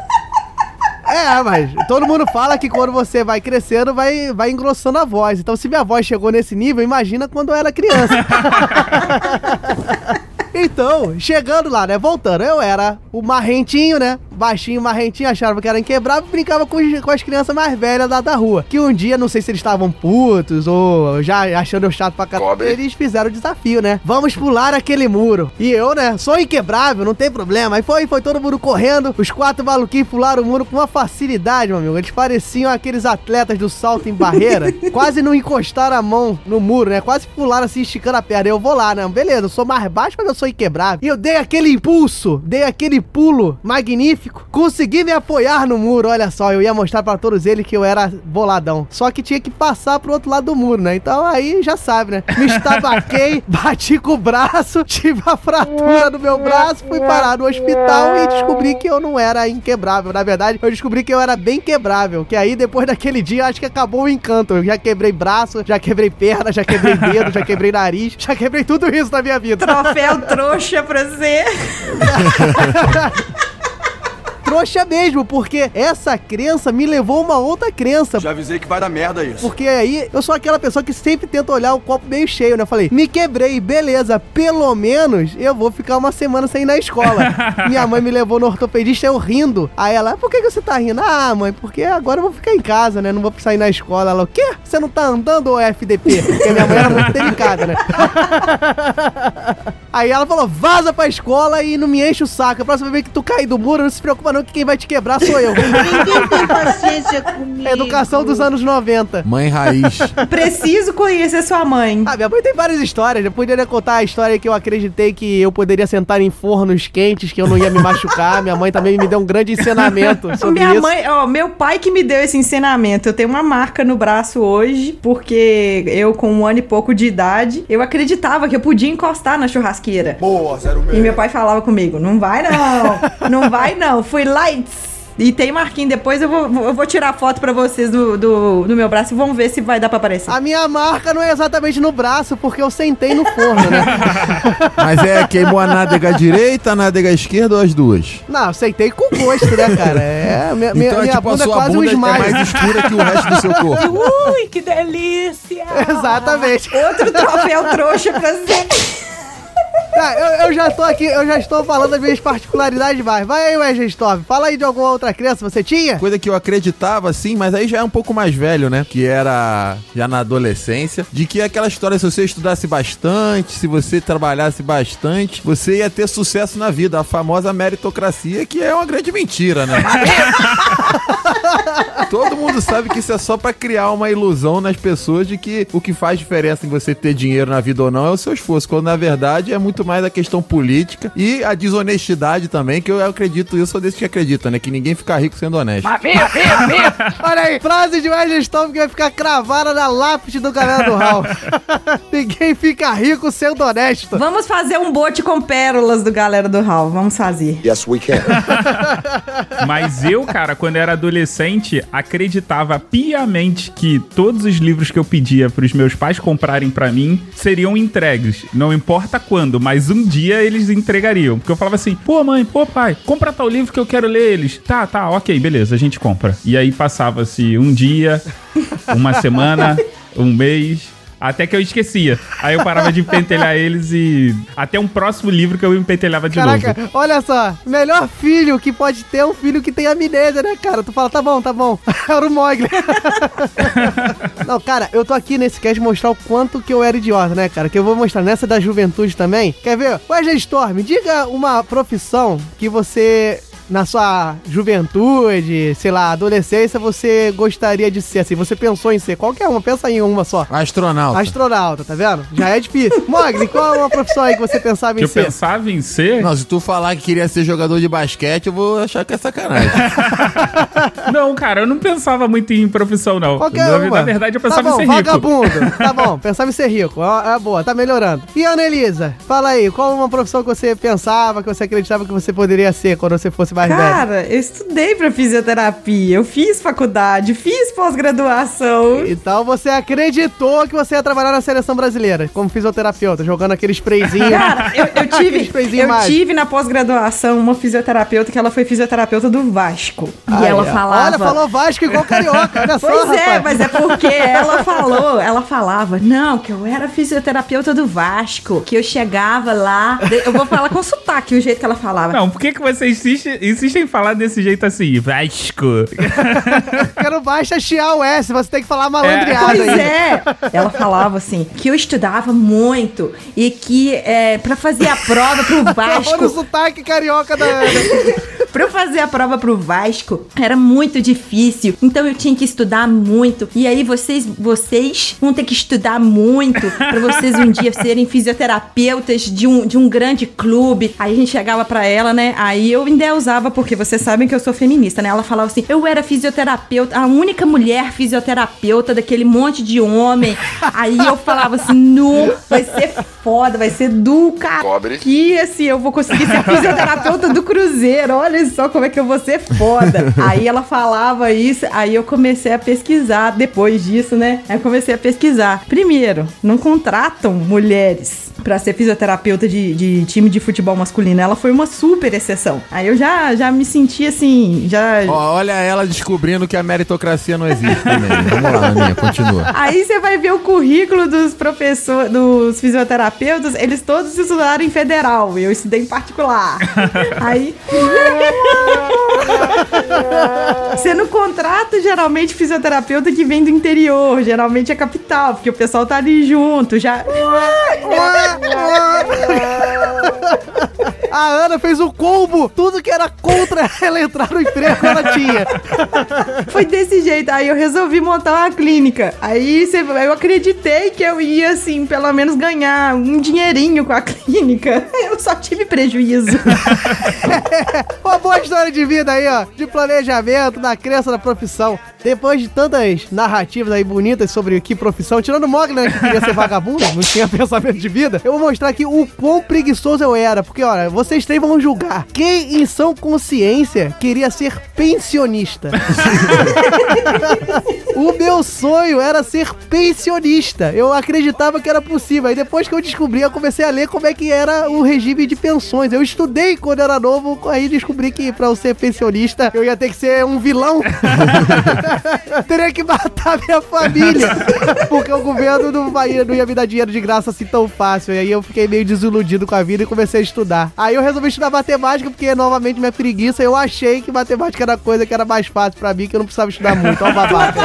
É, mas todo mundo fala que quando você vai crescendo, vai, vai engrossando a voz. Então, se minha voz chegou nesse nível, imagina quando eu era criança. Então, chegando lá, né? Voltando, eu era o marrentinho, né? Baixinho, marrentinho, achava que era inquebrável, brincava com, os- com as crianças mais velhas lá da rua. Que um dia, não sei se eles estavam putos ou já achando eu chato pra caramba, eles fizeram o desafio, né? Vamos pular aquele muro. E eu, né? Sou inquebrável, não tem problema. Aí foi, foi todo mundo correndo, os quatro maluquinhos pularam o muro com uma facilidade, meu amigo. Eles pareciam aqueles atletas do salto em barreira. quase não encostaram a mão no muro, né? Quase pularam assim, esticando a perna. Eu vou lá, né? Beleza, eu sou mais baixo, mas eu sou inquebrável. E eu dei aquele impulso, dei aquele pulo magnífico. Consegui me apoiar no muro, olha só. Eu ia mostrar pra todos eles que eu era boladão. Só que tinha que passar pro outro lado do muro, né? Então aí já sabe, né? Me estabaquei, bati com o braço, tive a fratura no meu braço, fui parar no hospital e descobri que eu não era inquebrável. Na verdade, eu descobri que eu era bem quebrável. Que aí, depois daquele dia, acho que acabou o encanto. Eu já quebrei braço, já quebrei perna, já quebrei dedo, já quebrei nariz, já quebrei tudo isso na minha vida. Troféu trouxa pra você. Trouxa mesmo, porque essa crença me levou a uma outra crença. Já avisei que vai dar merda isso. Porque aí eu sou aquela pessoa que sempre tenta olhar o copo meio cheio, né? Eu falei, me quebrei, beleza, pelo menos eu vou ficar uma semana sem ir na escola. Minha mãe me levou no ortopedista, eu rindo. Aí ela, por que, que você tá rindo? Ah, mãe, porque agora eu vou ficar em casa, né? Não vou sair na escola. Ela, o quê? Você não tá andando é FDP? Porque minha mãe era muito delicada, né? Aí ela falou, vaza pra escola e não me enche o saco. A próxima vez que tu cair do muro, não se preocupa não que quem vai te quebrar sou eu. Ninguém tem paciência comigo. Educação dos anos 90. Mãe raiz. Preciso conhecer sua mãe. Ah, minha mãe tem várias histórias. Eu poderia contar a história que eu acreditei que eu poderia sentar em fornos quentes, que eu não ia me machucar. Minha mãe também me deu um grande ensinamento sobre Minha isso. mãe, ó, meu pai que me deu esse ensinamento. Eu tenho uma marca no braço hoje, porque eu, com um ano e pouco de idade, eu acreditava que eu podia encostar na churrasqueira. Boa, zero E meu pai falava comigo: não vai não, não vai não. Fui lá e. E tem marquinho depois, eu vou, eu vou tirar foto pra vocês do, do, do meu braço e vamos ver se vai dar pra aparecer. A minha marca não é exatamente no braço, porque eu sentei no forno, né? Mas é, queimou a nádega direita, a nádega esquerda ou as duas? Não, eu sentei com gosto, né, cara? É, minha, minha, então, é minha tipo, a bunda é sua quase um é smile. mais escura que o resto do seu corpo. Ui, que delícia! Exatamente. Outro troféu trouxa pra você. Ah, eu, eu já tô aqui, eu já estou falando das minhas particularidades mais. Vai aí, Wesley Stove. Fala aí de alguma outra crença, você tinha? Coisa que eu acreditava, assim, mas aí já é um pouco mais velho, né? Que era já na adolescência. De que aquela história, se você estudasse bastante, se você trabalhasse bastante, você ia ter sucesso na vida. A famosa meritocracia, que é uma grande mentira, né? Todo mundo sabe que isso é só pra criar uma ilusão nas pessoas de que o que faz diferença em você ter dinheiro na vida ou não é o seu esforço, quando na verdade é muito mais a questão política e a desonestidade também, que eu acredito, eu sou desse que acredita, né? Que ninguém fica rico sendo honesto. Olha aí, frase de Stove que vai ficar cravada na lápide do galera do Hall. Ninguém fica rico sendo honesto. Vamos fazer um bote com pérolas do galera do Hall. Vamos fazer. Yes, we can. Mas eu, cara, quando era adolescente, acreditava piamente que todos os livros que eu pedia pros meus pais comprarem pra mim seriam entregues. Não importa quando, mas um dia eles entregariam. Porque eu falava assim: pô, mãe, pô, pai, compra tal livro que eu quero ler eles. Tá, tá, ok, beleza, a gente compra. E aí passava-se um dia, uma semana, um mês. Até que eu esquecia. Aí eu parava de pentelhar eles e. Até um próximo livro que eu me pentelhava de Caraca, novo. olha só, melhor filho que pode ter é um filho que tem amnésia, né, cara? Tu fala, tá bom, tá bom. Era o Mogli. Não, cara, eu tô aqui nesse cast mostrar o quanto que eu era idiota, né, cara? Que eu vou mostrar nessa da juventude também. Quer ver? Wesley Storm, diga uma profissão que você na sua juventude, sei lá, adolescência, você gostaria de ser assim? Você pensou em ser qualquer uma, pensa em uma só. Astronauta. Astronauta, tá vendo? Já é difícil. Mogli, qual é uma profissão aí que você pensava Que em eu ser? pensava em ser. Não, se tu falar que queria ser jogador de basquete, eu vou achar que é sacanagem. Não, cara, eu não pensava muito em profissão, não. Qualquer na, uma. na verdade, eu pensava tá bom, em ser rico. vagabundo. Tá bom, pensava em ser rico. É boa, tá melhorando. E Ana Elisa, fala aí, qual uma profissão que você pensava, que você acreditava que você poderia ser quando você fosse mais velho? Cara, eu estudei pra fisioterapia, eu fiz faculdade, fiz pós-graduação. Então você acreditou que você ia trabalhar na seleção brasileira, como fisioterapeuta, jogando aquele sprayzinho. Cara, eu, eu tive, eu mágico. tive na pós-graduação uma fisioterapeuta que ela foi fisioterapeuta do Vasco. E ela falava. Olha, falou Vasco igual carioca, olha só, Pois é, rapaz. mas é porque ela falou, ela falava, não, que eu era fisioterapeuta do Vasco, que eu chegava lá, eu vou falar com sotaque, o jeito que ela falava. Não, por que, que você insiste, insiste em falar desse jeito assim? Vasco. Porque não basta chiar o S, você tem que falar malandreado Pois aí. é. Ela falava assim, que eu estudava muito e que é, para fazer a prova pro Olha o Vasco, sotaque carioca da Ana. pra eu fazer a prova pro Vasco, era muito difícil. Então eu tinha que estudar muito. E aí vocês, vocês vão ter que estudar muito pra vocês um dia serem fisioterapeutas de um, de um grande clube. Aí a gente chegava pra ela, né? Aí eu ainda usava, porque vocês sabem que eu sou feminista, né? Ela falava assim: eu era fisioterapeuta, a única mulher fisioterapeuta daquele monte de homem. Aí eu falava assim: não, vai ser foda, vai ser do cara. Cobre. Que assim, eu vou conseguir ser fisioterapeuta do Cruzeiro. Olha só como é que eu vou ser foda. Aí ela falava isso, aí eu comecei a pesquisar depois disso, né? Aí eu comecei a pesquisar. Primeiro, não contratam mulheres pra ser fisioterapeuta de, de time de futebol masculino. Ela foi uma super exceção. Aí eu já, já me senti assim, já. Ó, olha ela descobrindo que a meritocracia não existe também. Vamos lá, Aninha, continua. Aí você vai ver o currículo dos professores, dos fisioterapeutas, eles todos estudaram em federal, eu estudei em particular. Aí. Você não contrata geralmente fisioterapeuta que vem do interior, geralmente é capital, porque o pessoal tá ali junto, já. Mano. A Ana fez o combo, tudo que era contra ela entrar no emprego ela tinha. Foi desse jeito. Aí eu resolvi montar uma clínica. Aí você- eu acreditei que eu ia, assim, pelo menos ganhar um dinheirinho com a clínica. Eu só tive prejuízo. Uma boa história de vida aí, ó. De planejamento, da crença da profissão. Depois de tantas narrativas aí bonitas sobre que profissão, tirando o Mogli, né, que queria ser vagabundo, não tinha pensamento de vida, eu vou mostrar aqui o quão preguiçoso eu era. Porque, olha, vocês três vão julgar. Quem em são consciência queria ser pensionista? o meu sonho era ser pensionista. Eu acreditava que era possível. Aí depois que eu descobri, eu comecei a ler como é que era o regime de pensões. Eu estudei quando era novo, aí descobri que pra eu ser pensionista, eu ia ter que ser um vilão. Teria que matar minha família. Porque o governo não, vai, não ia me dar dinheiro de graça assim tão fácil. E aí eu fiquei meio desiludido com a vida e comecei a estudar. Aí eu resolvi estudar matemática, porque novamente minha preguiça, eu achei que matemática era coisa que era mais fácil pra mim, que eu não precisava estudar muito. Ó, babaca.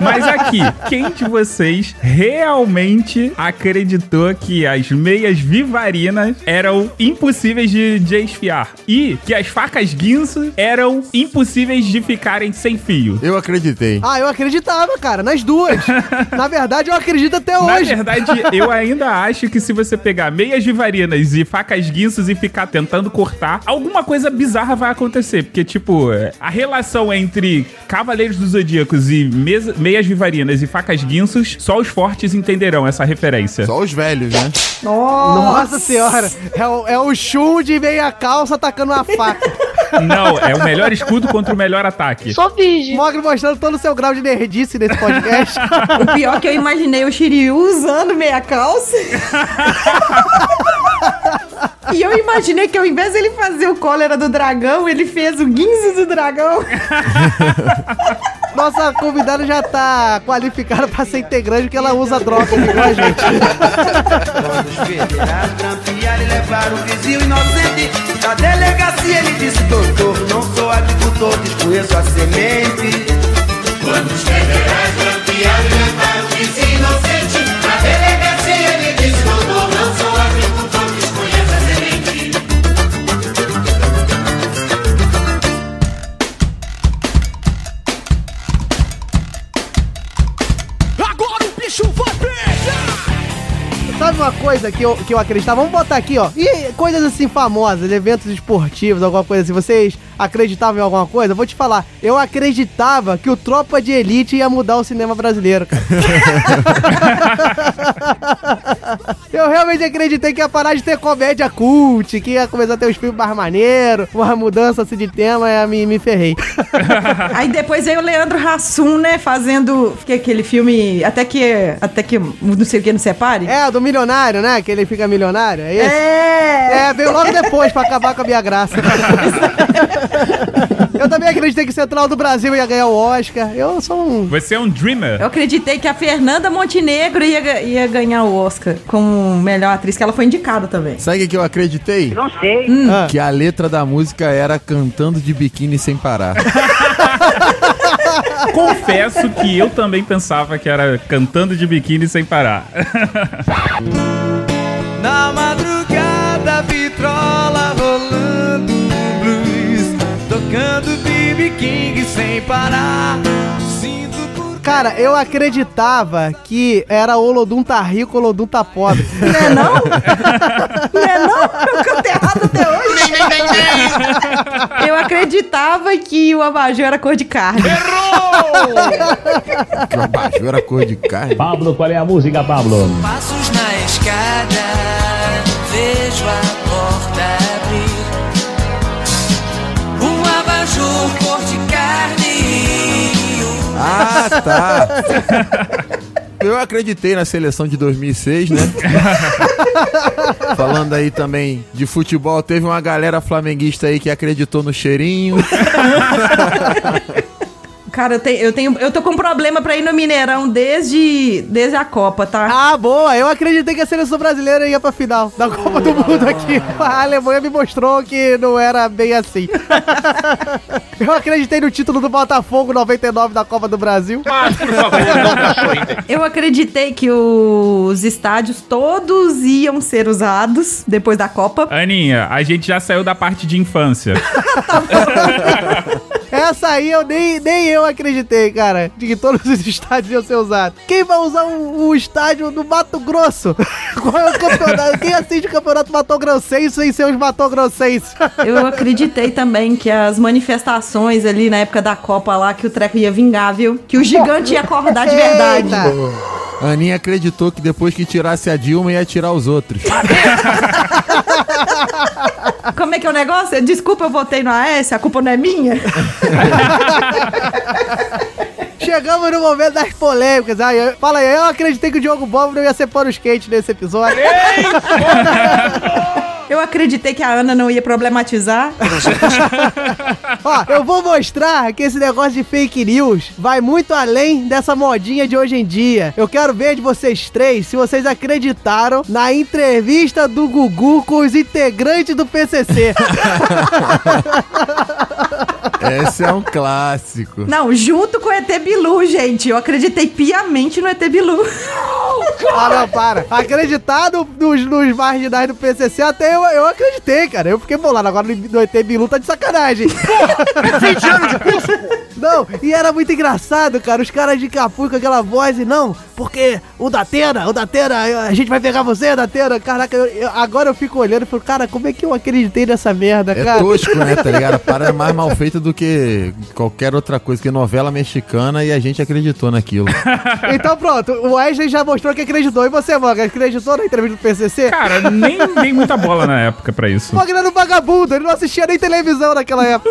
Mas aqui, quem de vocês realmente acreditou que as meias vivarinas eram impossíveis de, de esfiar? E que as facas guinso eram impossíveis de ficarem sem fio? Eu acreditei. Ah, eu acreditava, cara, nas duas. Na verdade, eu acredito até Na hoje. verdade, eu ainda acho que se você pegar meias vivarinas e facas guinsos e ficar tentando cortar, alguma coisa bizarra vai acontecer. Porque, tipo, a relação entre Cavaleiros dos Zodíacos e mesa- meias vivarinas e facas guinsos, só os fortes entenderão essa referência. Só os velhos, né? Nossa senhora, é o, é o Shun de meia calça atacando uma faca. Não, é o melhor escudo contra o melhor ataque. Sou virgem. Mogli mostrando todo o seu grau de nerdice nesse podcast. O pior é que eu imaginei o Shiryu usando meia calça. E eu imaginei que ao invés dele fazer o cólera do dragão, ele fez o guinzo do dragão. Nossa convidada já tá qualificada pra ser integrante porque ela usa droga igual a gente. Federais grampear e levar o vizinho inocente Da delegacia ele disse Doutor, não sou agricultor, desconheço a semente Quando os federais grampear e levar o vizinho inocente Da delegacia Sabe uma coisa que eu, que eu acreditava? Vamos botar aqui, ó. E coisas assim famosas, eventos esportivos, alguma coisa assim. Vocês acreditavam em alguma coisa? Vou te falar. Eu acreditava que o Tropa de Elite ia mudar o cinema brasileiro, cara. eu realmente acreditei que ia parar de ter comédia cult, que ia começar a ter os filmes mais maneiros, uma mudança assim de tema, e me, me ferrei. Aí depois veio o Leandro Hassum, né, fazendo que aquele filme até que até que não sei o que não separe. É, do milionário, né? Que ele fica milionário. É, esse? É. é veio logo depois pra acabar com a minha graça. Eu também acreditei que Central do Brasil ia ganhar o Oscar. Eu sou um. Você é um dreamer. Eu acreditei que a Fernanda Montenegro ia, ia ganhar o Oscar como melhor atriz, que ela foi indicada também. Sabe o que eu acreditei? Não sei. Ah. Que a letra da música era cantando de biquíni sem parar. Confesso que eu também pensava que era cantando de biquíni sem parar. Na madrugada, vitrola BB King sem parar Sinto por Cara, eu acreditava que era Olodum tá rico, Olodum tá pobre. Não é não? Não é não? Eu canto errado até hoje. Eu acreditava que o abajur era cor de carne. Que o abajur era cor de carne. Pablo, qual é a música, Pablo? Passos na escada, vejo a porta Ah, tá. Eu acreditei na seleção de 2006, né? Falando aí também de futebol, teve uma galera flamenguista aí que acreditou no cheirinho. Cara, eu tenho, eu tenho, eu tô com problema pra ir no Mineirão desde, desde a Copa, tá? Ah, boa! Eu acreditei que a seleção brasileira ia pra final da Copa do Mundo aqui. A Alemanha me mostrou que não era bem assim. Eu acreditei no título do Botafogo 99 da Copa do Brasil. Mas, por favor, não. Eu acreditei que os estádios todos iam ser usados depois da Copa. Aninha, a gente já saiu da parte de infância. Essa aí eu nem, nem eu acreditei, cara, de que todos os estádios iam ser usados. Quem vai usar o, o estádio do Mato Grosso? Qual é o campeonato? Quem assiste o campeonato Mato Grossense sem ser os Mato Grossenses? Eu acreditei também que as manifestações ali na época da Copa lá, que o treco ia vingar, viu? Que o gigante ia acordar de verdade. Eita. A Aninha acreditou que depois que tirasse a Dilma ia tirar os outros. Como é que é o negócio? Desculpa, eu votei no AS, a culpa não é minha. Chegamos no momento das polêmicas. Aí, eu- fala aí, eu acreditei que o Diogo Bobo não ia ser pano skate nesse episódio. Eu acreditei que a Ana não ia problematizar. Ó, eu vou mostrar que esse negócio de fake news vai muito além dessa modinha de hoje em dia. Eu quero ver de vocês três se vocês acreditaram na entrevista do Gugu com os integrantes do PCC. Esse é um clássico. Não, junto com o ET Bilu, gente. Eu acreditei piamente no ET Bilu. ah, não, para. Acreditar no- nos, nos marginais do PCC até eu, eu acreditei, cara. Eu fiquei bolado. Agora no, ET Bilu tá de sacanagem. 20 anos de curso, Não, e era muito engraçado, cara. Os caras de capuz com aquela voz e não, porque o Datena, o Datena, a gente vai pegar você, Datena. Caraca, eu- eu- agora eu fico olhando e falo, cara, como é que eu acreditei nessa merda, É cara? tosco, né, tá ligado? A parada é mais mal feita do que qualquer outra coisa, que novela mexicana e a gente acreditou naquilo. Então pronto, o Wesley já mostrou que acreditou. E você, Manga, acreditou na entrevista do PCC? Cara, nem dei muita bola na época pra isso. Manga era um vagabundo, ele não assistia nem televisão naquela época.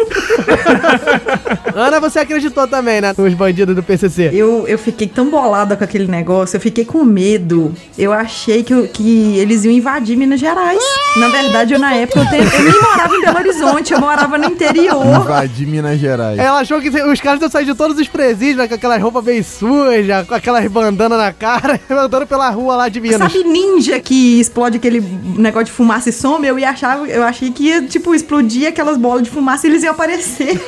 Ana, você acreditou também, né? Nos bandidos do PCC. Eu, eu fiquei tão bolada com aquele negócio, eu fiquei com medo. Eu achei que, que eles iam invadir Minas Gerais. Na verdade, eu na época, eu, te- eu nem morava em Belo Horizonte, eu morava no interior. Invadir Minas Gerais. Ela achou que os caras iam sair de todos os presídios, né, com aquelas roupas bem sujas, com aquelas bandanas na cara, andando pela rua lá de Minas. Sabe ninja que explode aquele negócio de fumaça e some? Eu ia achar, eu achei que ia, tipo, explodir aquelas bolas de fumaça e eles iam aparecer.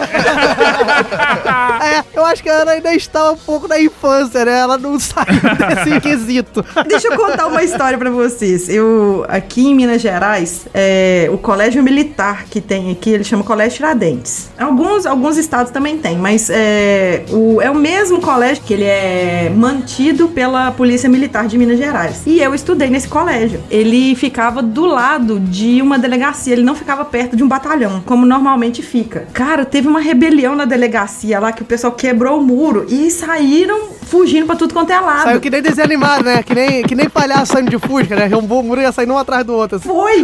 É, eu acho que ela ainda estava um pouco na infância, né? Ela não saiu desse quesito. Deixa eu contar uma história pra vocês. Eu, aqui em Minas Gerais, é, o colégio militar que tem aqui, ele chama Colégio Tiradentes. Alguns, alguns estados também tem, mas é o, é o mesmo colégio que ele é mantido pela Polícia Militar de Minas Gerais. E eu estudei nesse colégio. Ele ficava do lado de uma delegacia, ele não ficava perto de um batalhão, como normalmente fica. Cara, teve uma rebelião na delegacia lá que o pessoal quebrou o muro e saíram fugindo pra tudo quanto é lado. Saiu que nem desenho animado, né? Que nem, que nem palhaço saindo de fusca, né? Um bom muro ia sair um atrás do outro. assim. Foi!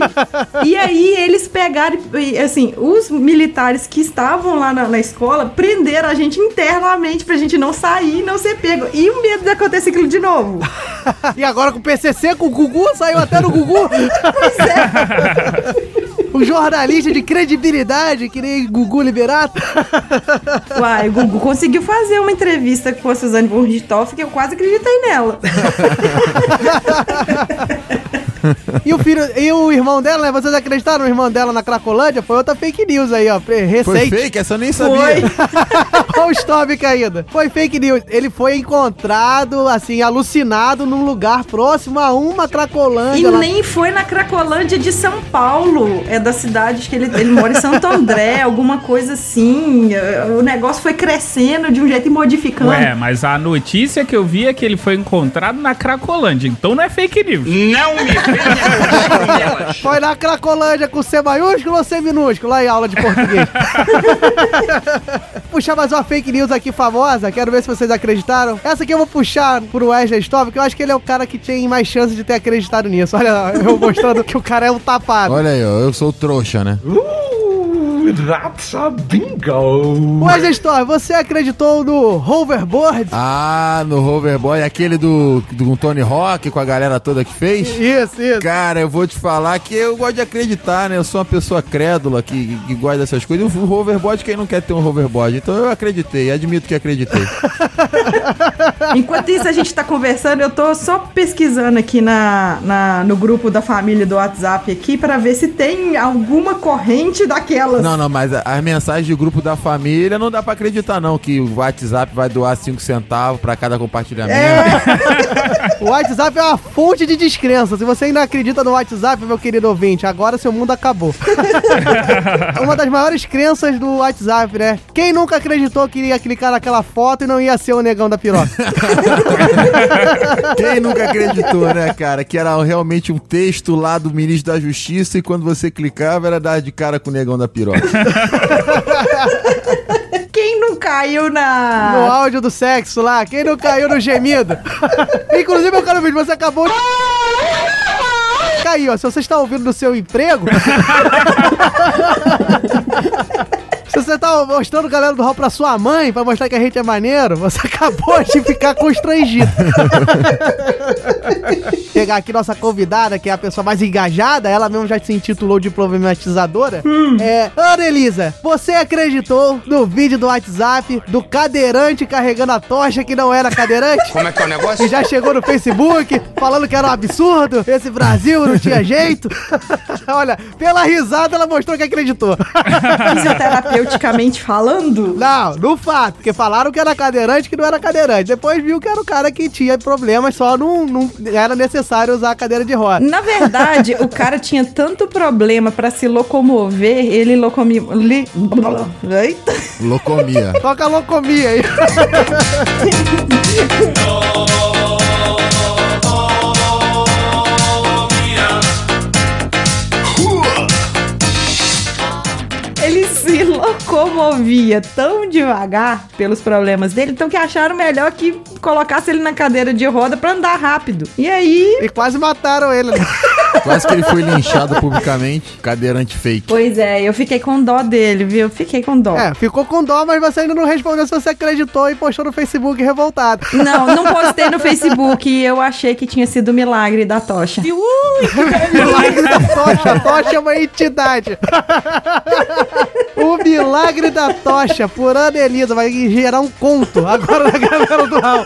E aí eles pegaram, e, assim, os militares que estavam lá na, na escola prenderam a gente internamente pra gente não sair e não ser pego. E o medo de acontecer aquilo de novo. E agora com o PCC, com o Gugu, saiu até no Gugu. Pois é. Um jornalista de credibilidade, que nem Gugu Liberato. Uai, o Gugu conseguiu fazer uma entrevista com a Suzane von Richthofen que eu quase acreditei nela. E o filho, e o irmão dela, né? Vocês acreditaram no irmão dela na Cracolândia? Foi outra fake news aí, ó. Recente. Foi fake? Essa eu nem sabia. Olha o stop caída. Foi fake news. Ele foi encontrado, assim, alucinado num lugar próximo a uma Cracolândia. E lá. nem foi na Cracolândia de São Paulo. É da cidade que ele, ele mora em Santo André, alguma coisa assim. O negócio foi crescendo de um jeito e modificando. Ué, mas a notícia que eu vi é que ele foi encontrado na Cracolândia, então não é fake news. Não me Foi na Cracolândia com C maiúsculo ou C minúsculo? Lá em aula de português. puxar mais uma fake news aqui famosa. Quero ver se vocês acreditaram. Essa aqui eu vou puxar pro Wesley Stoff, que eu acho que ele é o cara que tem mais chance de ter acreditado nisso. Olha, eu mostrando que o cara é um tapado. Olha aí, ó, eu sou trouxa, né? That's a bingo! Wesley Stoff, você acreditou no hoverboard? Ah, no Hoverboy, aquele do, do Tony Hawk com a galera toda que fez? Isso, isso. Cara, eu vou te falar que eu gosto de acreditar, né? Eu sou uma pessoa crédula que, que gosta dessas coisas. O hoverboard, quem não quer ter um hoverboard? Então eu acreditei, admito que acreditei. Enquanto isso, a gente tá conversando, eu tô só pesquisando aqui na, na- no grupo da família do WhatsApp aqui pra ver se tem alguma corrente daquelas. Não, não, mas a- as mensagens de grupo da família não dá pra acreditar, não, que o WhatsApp vai doar 5 centavos pra cada compartilhamento. O WhatsApp é uma fonte de descrença. Se você ainda acredita no WhatsApp, meu querido ouvinte, agora seu mundo acabou. uma das maiores crenças do WhatsApp, né? Quem nunca acreditou que ia clicar naquela foto e não ia ser o negão da piroca? Quem nunca acreditou, né, cara? Que era realmente um texto lá do ministro da Justiça e quando você clicava era dar de cara com o negão da piroca. Quem não caiu No na. áudio do sexo lá, quem não caiu no gemido? Inclusive, meu caro vídeo, você acabou de. Caiu, ó. Se você está ouvindo no seu emprego. Se você tá mostrando galera do hall pra sua mãe, pra mostrar que a gente é maneiro, você acabou de ficar constrangido. Pegar aqui nossa convidada, que é a pessoa mais engajada, ela mesmo já se intitulou de problematizadora. É, Ana Elisa, você acreditou no vídeo do WhatsApp do cadeirante carregando a tocha que não era cadeirante? Como é que é o negócio? E já chegou no Facebook falando que era um absurdo, esse Brasil não tinha jeito. Olha, pela risada ela mostrou que acreditou. Fisioterapeuticamente falando? Não, no fato, porque falaram que era cadeirante que não era cadeirante. Depois viu que era o cara que tinha problemas, só não, não era necessário usar a cadeira de roda. Na verdade, o cara tinha tanto problema pra se locomover, ele locomia. Li... Eita. Locomia. Toca a locomia aí. Ele se locomovia tão devagar pelos problemas dele, então que acharam melhor que colocasse ele na cadeira de roda pra andar rápido. E aí. E quase mataram ele, né? Quase que ele foi linchado publicamente. Cadeirante fake. Pois é, eu fiquei com dó dele, viu? Fiquei com dó. É, ficou com dó, mas você ainda não respondeu se você acreditou e postou no Facebook revoltado. Não, não postei no Facebook e eu achei que tinha sido o milagre da tocha. milagre da tocha. A tocha é uma entidade. o milagre da tocha, por Ana Elisa, vai gerar um conto agora na galera do Raul.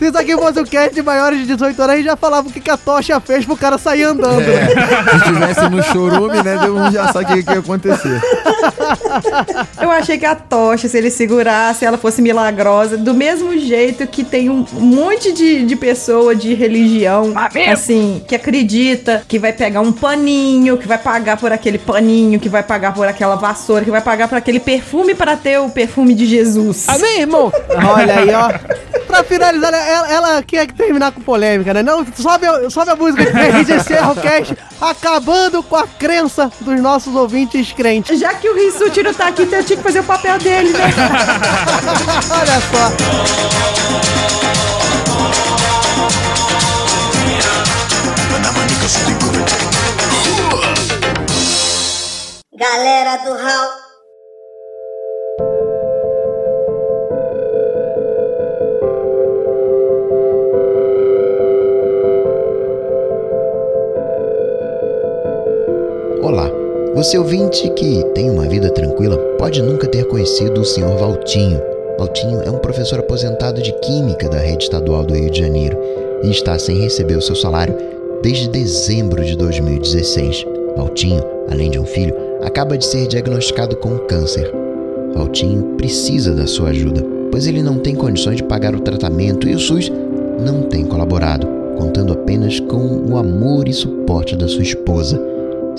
Se isso aqui fosse o cast de maiores de 18 anos, a gente já falava o que, que a tocha fez pro cara sair andando. É, se tivesse no chorume, né, deu um já sabe o que, que ia acontecer. Eu achei que a tocha, se ele segurasse, ela fosse milagrosa, do mesmo jeito que tem um monte de, de pessoa de religião, assim, que acredita que vai pegar um paninho, que vai pagar por aquele paninho, que vai pagar por aquela vassoura, que vai pagar por aquele perfume para ter o perfume de Jesus. Amém, irmão? Olha aí, ó. Pra finalizar, ela, ela quer terminar com polêmica, né? Não, sobe, a- sobe a música o cast acabando com a crença dos nossos ouvintes crentes. Já que o Rissuti não tá aqui, então eu tinha que fazer o papel dele, né? Olha só. Galera do Hall. Você ouvinte que tem uma vida tranquila pode nunca ter conhecido o Sr. Valtinho. Valtinho é um professor aposentado de Química da rede estadual do Rio de Janeiro e está sem receber o seu salário desde dezembro de 2016. Valtinho, além de um filho, acaba de ser diagnosticado com câncer. Valtinho precisa da sua ajuda, pois ele não tem condições de pagar o tratamento e o SUS não tem colaborado, contando apenas com o amor e suporte da sua esposa.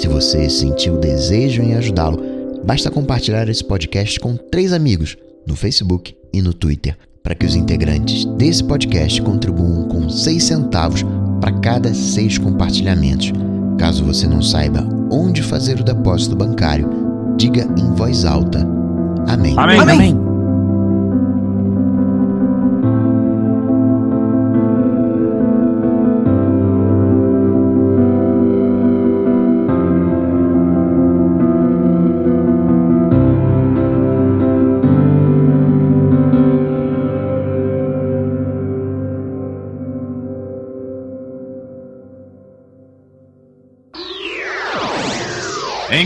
Se você sentiu desejo em ajudá-lo, basta compartilhar esse podcast com três amigos no Facebook e no Twitter, para que os integrantes desse podcast contribuam com seis centavos para cada seis compartilhamentos. Caso você não saiba onde fazer o depósito bancário, diga em voz alta. Amém. Amém. Amém.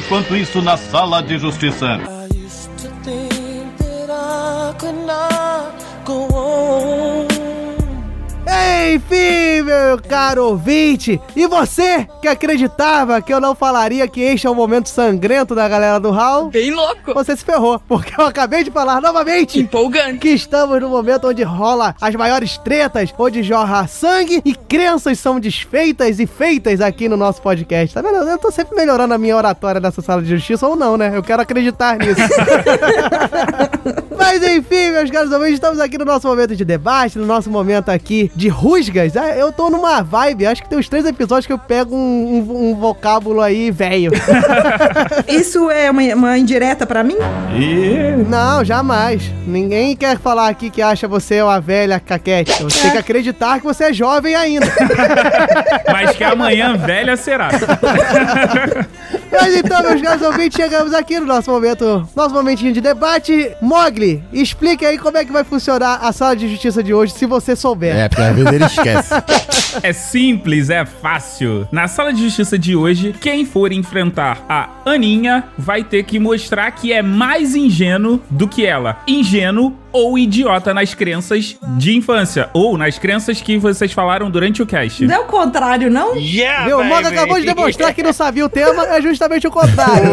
Enquanto isso, na sala de justiça. Enfim, meu caro ouvinte, e você que acreditava que eu não falaria que este é o momento sangrento da galera do Hall? Bem louco. Você se ferrou, porque eu acabei de falar novamente Empolgante. que estamos no momento onde rola as maiores tretas, onde jorra sangue e crenças são desfeitas e feitas aqui no nosso podcast. Tá vendo? Eu tô sempre melhorando a minha oratória nessa sala de justiça ou não, né? Eu quero acreditar nisso. Mas enfim, meus caros ouvintes, estamos aqui no nosso momento de debate, no nosso momento aqui de rusgas. Ah, Eu tô numa vibe, acho que tem uns três episódios que eu pego um, um- um vocábulo aí velho. Isso é uma, uma indireta pra mim? Não, jamais. Ninguém quer falar aqui que acha você uma velha caquete. Você tem que acreditar que você é jovem ainda. Mas que amanhã velha será. Mas então, meus caros ouvintes, chegamos aqui no nosso momento, nosso momentinho de debate. Mogli, explique aí como é que vai funcionar a sala de justiça de hoje, se você souber. É, porque às vezes ele esquece. É simples, é fácil. Na sala de justiça de hoje, quem for enfrentar a Aninha vai ter que mostrar que é mais ingênuo do que ela. Ingênuo ou idiota nas crenças de infância. Ou nas crenças que vocês falaram durante o cast. Não é o contrário, não? Meu, o Moga acabou de demonstrar que não sabia o tema, é justamente o contrário.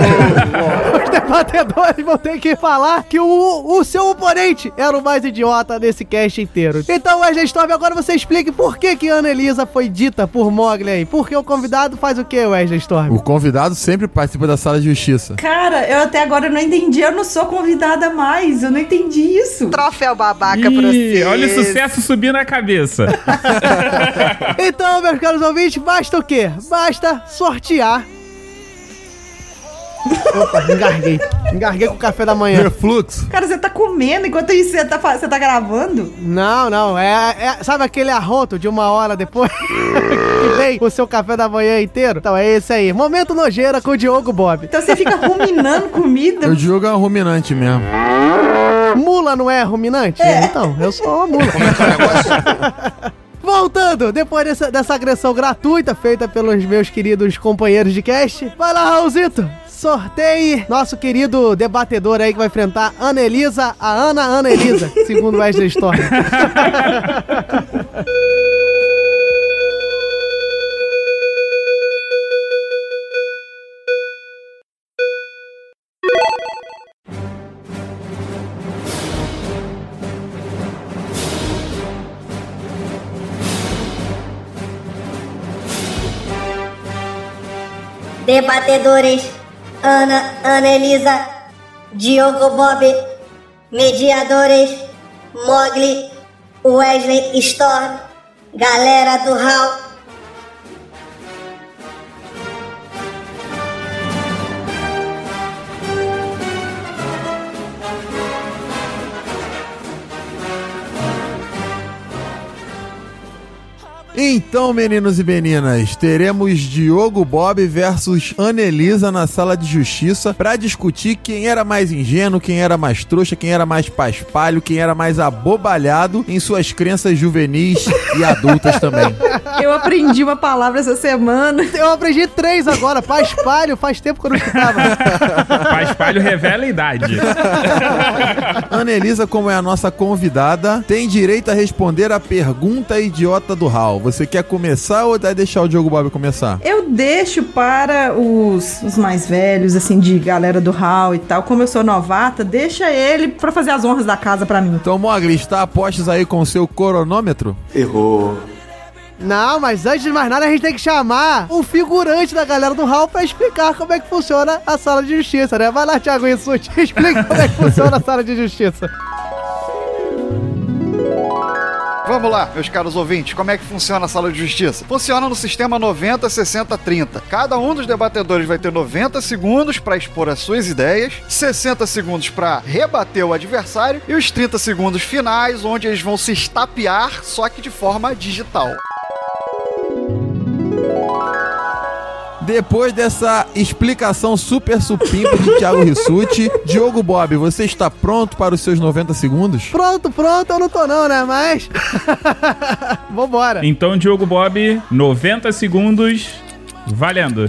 Os debatedores vão ter que falar que o, o seu oponente era o mais idiota nesse cast inteiro. Então, Wesley Storm, agora você explique por que que Ana Elisa foi dita por Mogli aí. Porque o convidado faz o que, Wesley Storm? O convidado sempre participa da sala de justiça. Cara, eu até agora não entendi. Eu não sou convidada mais. Eu não entendi isso. Troféu babaca pra Ih, você. olha o sucesso subir na cabeça. Então, meus caros ouvintes, basta o quê? Basta sortear Opa, engarguei. Engarguei com o café da manhã. Refluxo. Cara, você tá comendo enquanto isso você tá, você tá gravando? Não, não, é, é- Sabe aquele arroto de uma hora depois? que vem o seu café da manhã inteiro? Então é esse aí. Momento nojeira com o Diogo Bob. Então você fica ruminando comida. O Diogo é um ruminante mesmo. Mula não é ruminante? Então, eu sou uma mula. Voltando, depois dessa, dessa agressão gratuita feita pelos meus queridos companheiros de cast, vai lá, Raulzito, sorteie nosso querido debatedor aí que vai enfrentar Ana Elisa, a Ana Ana Elisa, segundo o Wesley Storm. Debatedores Ana Ana Elisa, Diogo Bob, mediadores Mogli, Wesley Storm, galera do Hall. Então, meninos e meninas, teremos Diogo Bob versus Anelisa na sala de justiça pra discutir quem era mais ingênuo, quem era mais trouxa, quem era mais paspalho, quem era mais abobalhado em suas crenças juvenis e adultas também. Eu aprendi uma palavra essa semana. Eu aprendi três agora, paspalho, faz tempo que eu não escutava. Paspalho revela a idade. Anelisa, como é a nossa convidada, tem direito a responder a pergunta idiota do Hal. Você quer começar ou vai deixar o Diogo Bob começar? Eu deixo para os, os mais velhos, assim, de galera do hall e tal. Como eu sou novata, deixa ele pra fazer as honras da casa pra mim. Então, Mogli, está a postos aí com o seu cronômetro? Errou. Não, mas antes de mais nada, a gente tem que chamar um figurante da galera do Hall pra explicar como é que funciona a sala de justiça, né? Vai lá, Thiago Rissuti, explica como é que funciona a sala de justiça. Vamos lá, meus caros ouvintes, como é que funciona a sala de justiça? Funciona no sistema 90, 60, 30. Cada um dos debatedores vai ter 90 segundos para expor as suas ideias, 60 segundos para rebater o adversário e os 30 segundos finais onde eles vão se estapear, só que de forma digital. Depois dessa explicação super supimpa de Thiago Rissuti, Diogo Bob, você está pronto para os seus 90 segundos? Pronto, pronto, eu não tô não, né? Mas. Vambora. Então, Diogo Bob, 90 segundos, valendo.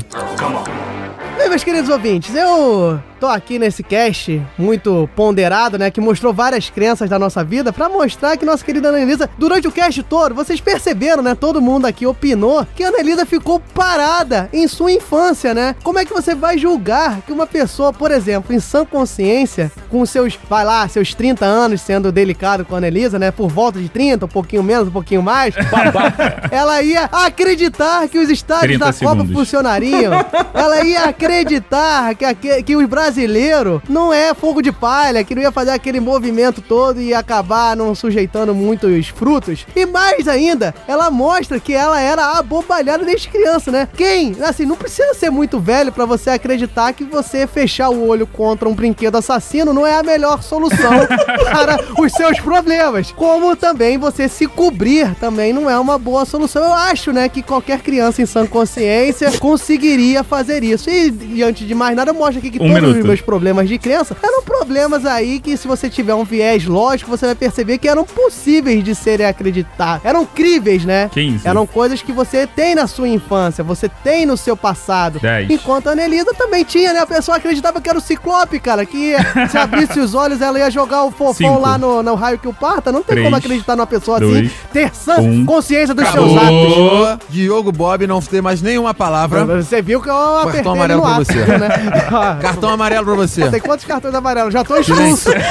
Bem, meus queridos ouvintes, eu tô aqui nesse cast muito ponderado, né? Que mostrou várias crenças da nossa vida pra mostrar que nossa querida Annelisa, durante o cast todo, vocês perceberam, né? Todo mundo aqui opinou que a Annelisa ficou parada em sua infância, né? Como é que você vai julgar que uma pessoa, por exemplo, em sã consciência, com seus, vai lá, seus 30 anos sendo delicado com a Annelisa, né? Por volta de 30, um pouquinho menos, um pouquinho mais, ela ia acreditar que os estádios 30 da Copa segundos. funcionariam. Ela ia acreditar que, aque- que o brasileiro não é fogo de palha, que não ia fazer aquele movimento todo e acabar não sujeitando muitos frutos. E mais ainda, ela mostra que ela era abobalhada desde criança, né? Quem, assim, não precisa ser muito velho pra você acreditar que você fechar o olho contra um brinquedo assassino não é a melhor solução para os seus problemas. Como também você se cobrir também não é uma boa solução. Eu acho, né, que qualquer criança em sã consciência conseguiria fazer isso. E diante de mais nada, mostra aqui que Um todos minuto. os meus problemas de criança eram problemas aí que se você tiver um viés lógico, você vai perceber que eram possíveis de serem acreditados. Eram críveis, né? 15. Eram coisas que você tem na sua infância, você tem no seu passado. 10. Enquanto a Anelisa também tinha, né? A pessoa acreditava que era o Ciclope, cara, que se abrisse os olhos ela ia jogar o fofão Cinco. lá no, no raio que o parta. Não tem Três. como acreditar numa pessoa Dois. assim, ter sã Um. consciência dos Acabou. seus atos. Diogo Bob não tem mais nenhuma palavra. Você viu que eu apertei amarelo no pra ato, você. né? Cartão amarelo pra você. Tem quantos cartões amarelos? Já tô expulso.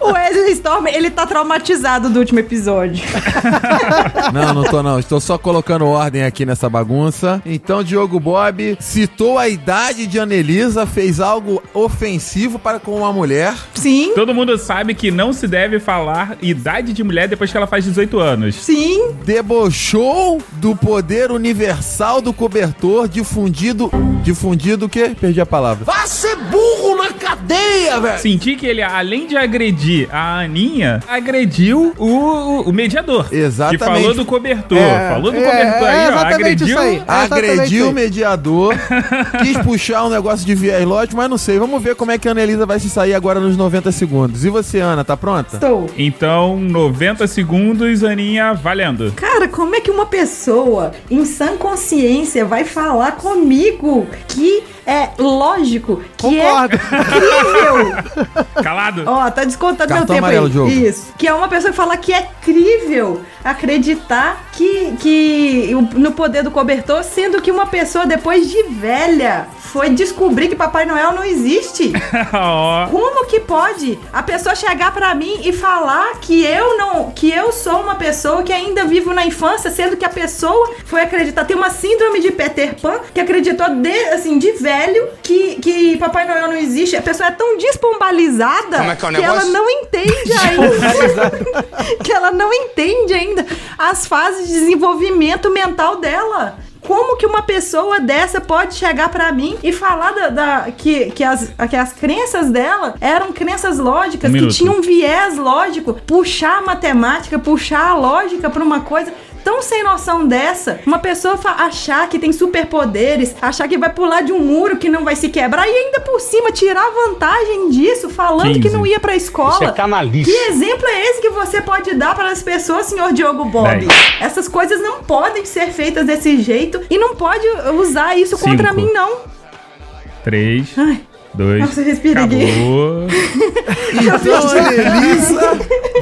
O Wesley Storm, ele tá traumatizado do último episódio. Não, não tô não. Estou só colocando ordem aqui nessa bagunça. Então, Diogo Bob citou a idade de Anelisa, fez algo ofensivo para com uma mulher. Sim. Todo mundo sabe que não se deve falar idade de mulher depois que ela faz 18 anos. Sim. Debochou do poder universal do cobertor, difundido... Difundido o quê? Perdi a palavra. Vá ser burro na cadeia, velho! Senti que ele, além de agredir a Aninha, agrediu o, o mediador. Exatamente. Que falou do cobertor. É, falou do é, cobertor é aí, ó. exatamente Agrediu. isso aí. É exatamente Agrediu isso o mediador, quis puxar um negócio de viés lógico, mas não sei. Vamos ver como é que a Anelisa vai se sair agora nos 90 segundos. E você, Ana, tá pronta? Estou. Então, 90 segundos, Aninha, valendo. Cara, como é que uma pessoa em sã consciência vai falar comigo que é lógico, que Concordo. é incrível? Calado? Ó, tá descontando meu Cartão tempo amarelo, aí. Diogo. Isso. Que é uma pessoa que fala que é crível acreditar que, que no poder do cobertor, sendo que uma pessoa depois de velha foi descobrir que Papai Noel não existe. Ó. Como que pode a pessoa chegar pra mim e falar que eu não, que eu sou uma pessoa que ainda vivo na infância, sendo que a pessoa foi acreditar tem uma síndrome de Peter Pan que acreditou de, assim de velho que, que Papai Noel não existe. A pessoa é tão despombalizada Como é que é o ela não entende ainda que ela não entende ainda as fases de desenvolvimento mental dela. Como que uma pessoa dessa pode chegar pra mim e falar da, da- que, que, as, que as crenças dela eram crenças lógicas, Um que tinham um viés lógico, puxar a matemática, puxar a lógica pra uma coisa tão sem noção dessa, uma pessoa achar que tem superpoderes, achar que vai pular de um muro que não vai se quebrar e ainda por cima tirar vantagem disso, falando que 15. não ia pra escola. Isso é canalice. Que exemplo é esse que você pode dar para as pessoas, senhor Diogo Bob? Essas coisas não podem ser feitas desse jeito e não pode usar isso contra Cinco. mim, não. 3, Ai, 2, nossa, respira aqui. acabou. Então a Anelisa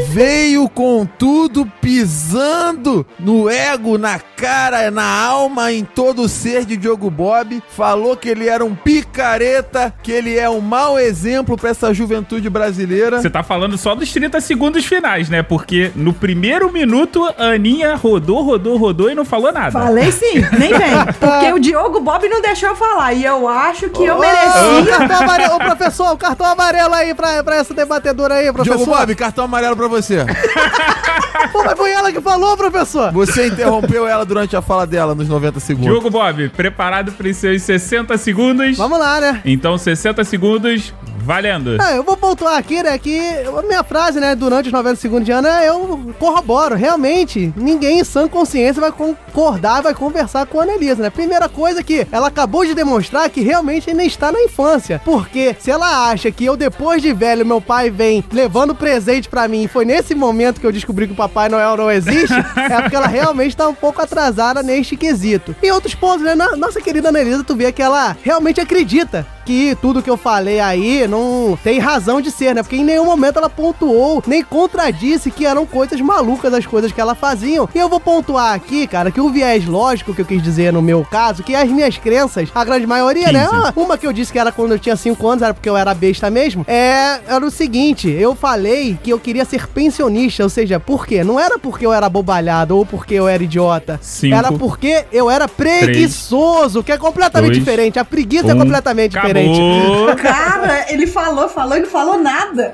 veio com tudo pisando no ego, na cara, na alma, em todo o ser de Diogo Bob. Falou que ele era um picareta, que ele é um mau exemplo pra essa juventude brasileira. Você tá falando só dos 30 segundos finais, né? Porque no primeiro minuto, a Aninha rodou, rodou, rodou e não falou nada. Falei sim, nem vem. Porque o Diogo Bob não deixou eu falar. E eu acho que eu Ô, merecia. cartão amarelo, ô professor, o cartão amarelo aí pra, pra essa debatedora aí, professor. Diogo Bob, cartão amarelo pra você. Pô, mas foi ela que falou, professor. Você interrompeu ela durante a fala dela nos 90 segundos. Diogo Bob, preparado para os seus 60 segundos? Vamos lá, né? Então, 60 segundos, valendo. Ah, eu vou pontuar aqui, né, que a minha frase, né, durante os 90 segundos de Ana, eu corroboro. Realmente, ninguém em sã consciência vai concordar, vai conversar com a Annelise, né? Primeira coisa que ela acabou de demonstrar que realmente ainda está na infância. Porque se ela acha que eu, depois de velho, meu pai vem levando presente pra mim, e foi nesse momento que eu descobri que o Papai Noel não existe, é porque ela realmente tá um pouco atrasada neste quesito. Em outros pontos, né, nossa querida Annelise, tu vê que ela realmente acredita que tudo que eu falei aí não tem razão de ser, né? Porque em nenhum momento ela pontuou, nem contradisse que eram coisas malucas as coisas que ela faziam. E eu vou pontuar aqui, cara, que o viés lógico que eu quis dizer no meu caso, que as minhas crenças, a grande maioria, né? 15. Ah, Uma que eu disse que era quando eu tinha 5 anos, era porque eu era besta mesmo, é, era o seguinte, eu falei que eu queria ser pensionista, ou seja, por quê? Não era porque eu era bobalhado ou porque eu era idiota. Cinco. Era porque eu era preguiçoso, que é completamente Dois. diferente. A preguiça é Um. completamente diferente. Acabou. Cara, ele falou, falou e não falou nada.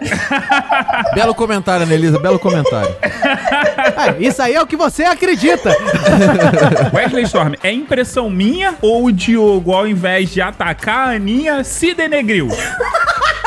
Belo comentário, Anelisa, belo comentário. É, isso aí é o que você acredita. Wesley Storm, é impressão minha ou o Diogo, ao invés de atacar a Aninha, se denegriu?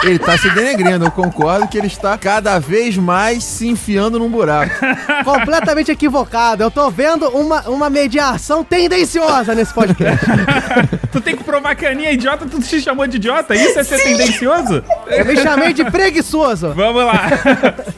Ele tá se denegrindo, eu concordo que ele está cada vez mais se enfiando num buraco. completamente equivocado. Eu tô vendo uma, uma mediação tendenciosa nesse podcast. tu tem que provar que a Aninha é idiota, tu se chamou de idiota? Isso é ser tendencioso? Eu me chamei de preguiçoso. Vamos lá.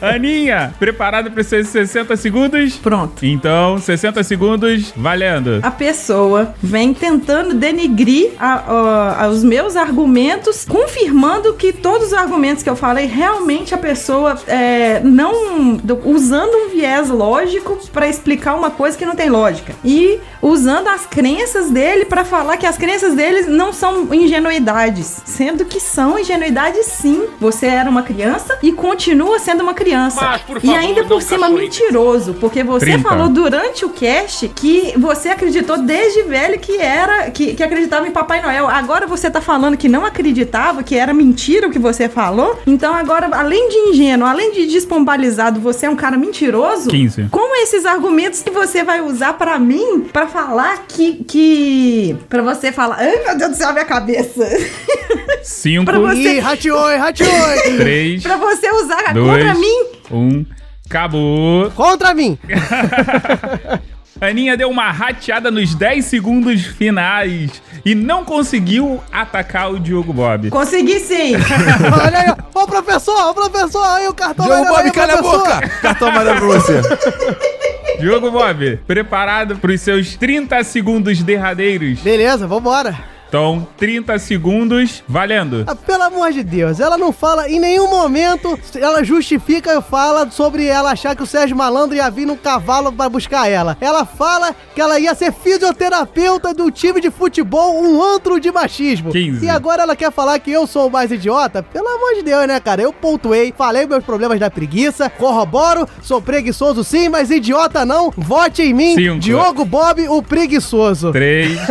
Aninha, preparada para os seus 60 segundos? Pronto. Então, 60 segundos, valendo. A pessoa vem tentando denegrir a- a- os meus argumentos, confirmando que todo todos os argumentos que eu falei, realmente a pessoa é, não. do- usando um viés lógico pra explicar uma coisa que não tem lógica. E usando as crenças dele pra falar que as crenças deles não são ingenuidades. Sendo que são ingenuidades sim. Você era uma criança e continua sendo uma criança. Mas, por e favor, ainda por cima mentiroso. Porque você 30. falou durante o cast que você acreditou desde velho que era. Que, que acreditava em Papai Noel. Agora você tá falando que não acreditava, que era mentira o que você falou. Então agora, além de ingênuo, além de despombalizado, você é um cara mentiroso. 15. Como esses argumentos que você vai usar pra mim pra falar que. que para você falar. Ai, meu Deus do céu, minha cabeça. 5, Pra você- Ih, rateou, hein, rateou. 3, pra você usar 2, contra mim. 1. Acabou. Contra mim. Aninha deu uma rateada nos 10 segundos finais e não conseguiu atacar o Diogo Bob. Consegui sim. Olha aí, ó. Ô, professor, ô, professor, aí o cartão Diogo amarelo aí, Bob, cala a boca! Cartão amarelo pra você. Diogo Bob, preparado para os seus 30 segundos derradeiros? Beleza, vambora. Então, 30 segundos, valendo. Ah, pelo amor de Deus, ela não fala em nenhum momento, ela justifica e fala sobre ela achar que o Sérgio Malandro ia vir num cavalo pra buscar ela. Ela fala que ela ia ser fisioterapeuta do time de futebol, um antro de machismo. 15. E agora ela quer falar que eu sou o mais idiota? Pelo amor de Deus, né, cara? Eu pontuei, falei meus problemas da preguiça, corroboro, sou preguiçoso sim, mas idiota não. Vote em mim, Cinco. Diogo Bob, o preguiçoso. 3, 2,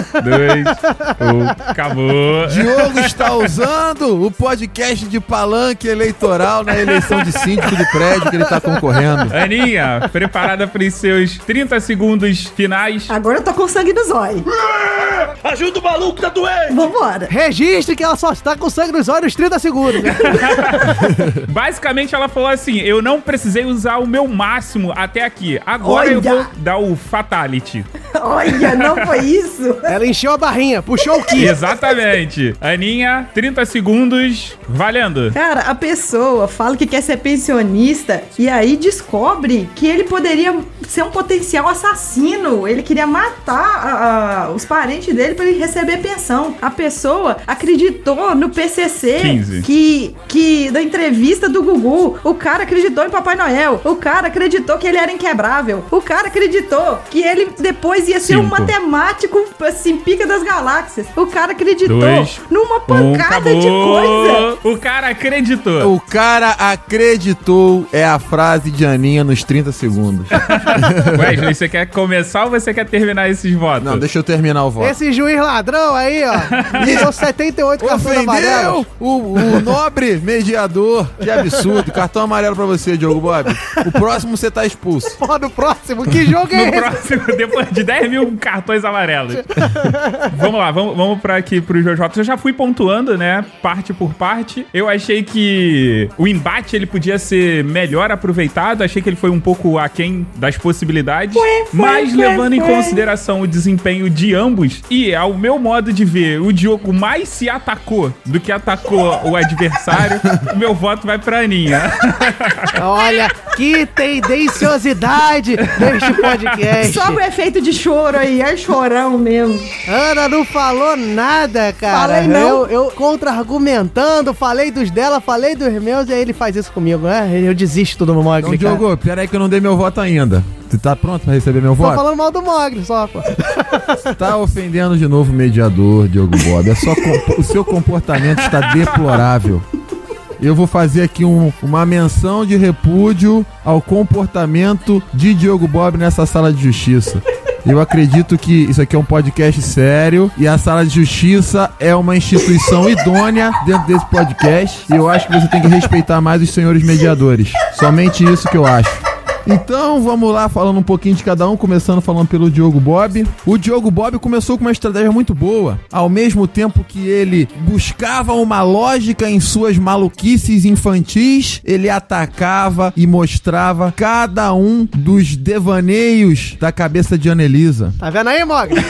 1, acabou. Diogo está usando o podcast de palanque eleitoral na eleição de síndico do prédio que ele está concorrendo. Aninha, preparada para os seus 30 segundos finais? Agora eu tô com sangue no zóio. Ajuda o maluco, tá doente! Vambora. Registre que ela só está com sangue nos olhos nos 30 segundos. Basicamente, ela falou assim: eu não precisei usar o meu máximo até aqui. Agora eu Olha! vou dar o Fatality. Olha, não foi isso? Ela encheu a barrinha, puxou o Ki. Exatamente. Aninha, 30 segundos, valendo. Cara, a pessoa fala que quer ser pensionista e aí descobre que ele poderia ser um potencial assassino. Ele queria matar a- os parentes dele pra ele receber pensão. A pessoa acreditou no PCC 15. que que da entrevista do Gugu, o cara acreditou em Papai Noel. O cara acreditou que ele era inquebrável. O cara acreditou que ele depois ia ser um Cinco. matemático assim pica das galáxias. O cara acreditou Dois, numa Um, pancada de coisa. O cara acreditou. O cara acreditou é a frase de Aninha nos 30 segundos. Wesley, você quer começar ou você quer terminar esses votos? Não, deixa eu terminar o voto. Esse juiz ladrão aí, ó, deu 78 cartões amarelos. Ofendeu o, o nobre mediador. Que absurdo. Cartão amarelo pra você, Diogo Bob. O próximo você tá expulso. Pô, no próximo, que jogo é No esse? próximo, depois de 10 mil cartões amarelos. vamos lá, vamos, vamos pra aqui meus votos. Eu já fui pontuando, né? Parte por parte. Eu achei que o embate ele podia ser melhor aproveitado. Achei que ele foi um pouco aquém das possibilidades. mas foi, levando em foi. consideração o desempenho de ambos, e ao meu modo de ver, o Diogo mais se atacou do que atacou o adversário, o meu voto vai pra Aninha. Olha, que tendenciosidade neste podcast. Só o efeito de choro aí, é chorão mesmo. Ana não falou nada, cara. Falei não. Eu, eu contra-argumentando, falei dos dela, falei dos meus, e aí ele faz isso comigo, né? Eu desisto do Mogli, Então, cara. Diogo, peraí que eu não dei meu voto ainda. Você tá pronto pra receber meu Tô voto? falando mal do Mogli só, pô. Tá ofendendo de novo o mediador, Diogo Bob. É só o seu comportamento está deplorável. Eu vou fazer aqui um- uma menção de repúdio ao comportamento de Diogo Bob nessa sala de justiça. Eu acredito que isso aqui é um podcast sério e a sala de justiça é uma instituição idônea dentro desse podcast. E eu acho que você tem que respeitar mais os senhores mediadores. Somente isso que eu acho. Então vamos lá falando um pouquinho de cada um, começando falando pelo Diogo Bob. O Diogo Bob começou com uma estratégia muito boa, ao mesmo tempo que ele buscava uma lógica em suas maluquices infantis, ele atacava e mostrava cada um dos devaneios da cabeça de Anelisa. Tá vendo aí, Mogli?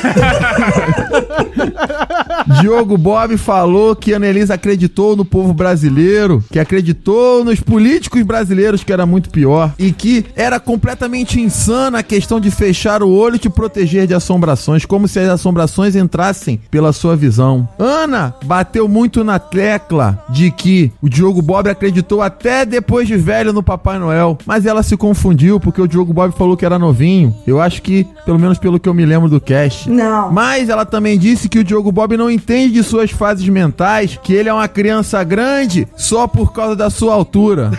Diogo Bob falou que a Annelise acreditou no povo brasileiro, que acreditou nos políticos brasileiros, que era muito pior, e que era completamente insana a questão de fechar o olho e te proteger de assombrações, como se as assombrações entrassem pela sua visão. Ana bateu muito na tecla de que o Diogo Bob acreditou até depois de velho no Papai Noel, mas ela se confundiu porque o Diogo Bob falou que era novinho. Eu acho que, pelo menos pelo que eu me lembro do cast. Não. Mas ela também disse que o Diogo Bob não entende de suas fases mentais, que ele é uma criança grande só por causa da sua altura.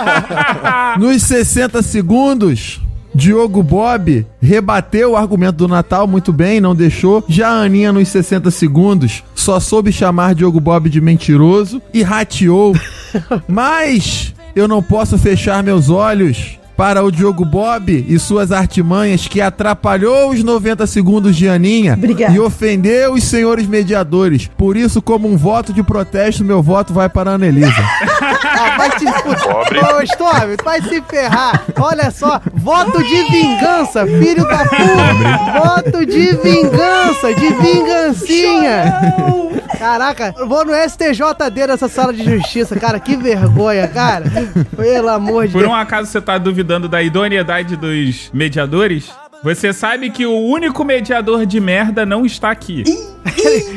Nos 60 segundos. Diogo Bob rebateu o argumento do Natal muito bem, não deixou. Já a Aninha, nos 60 segundos, só soube chamar Diogo Bob de mentiroso e rateou. Mas eu não posso fechar meus olhos para o Diogo Bob e suas artimanhas que atrapalhou os 90 segundos de Aninha Obrigada. e ofendeu os senhores mediadores. Por isso, como um voto de protesto, meu voto vai para a Anelisa. Ah, vai te fuder. Ô, Storm, vai se ferrar. Olha só, voto de vingança, filho da puta. Voto de vingança, de vingancinha. Caraca, eu vou no STJD nessa sala de justiça, cara. Que vergonha, cara. Pelo amor de Por Deus. um acaso você tá duvidando da idoneidade dos mediadores? Você sabe que o único mediador de merda não está aqui.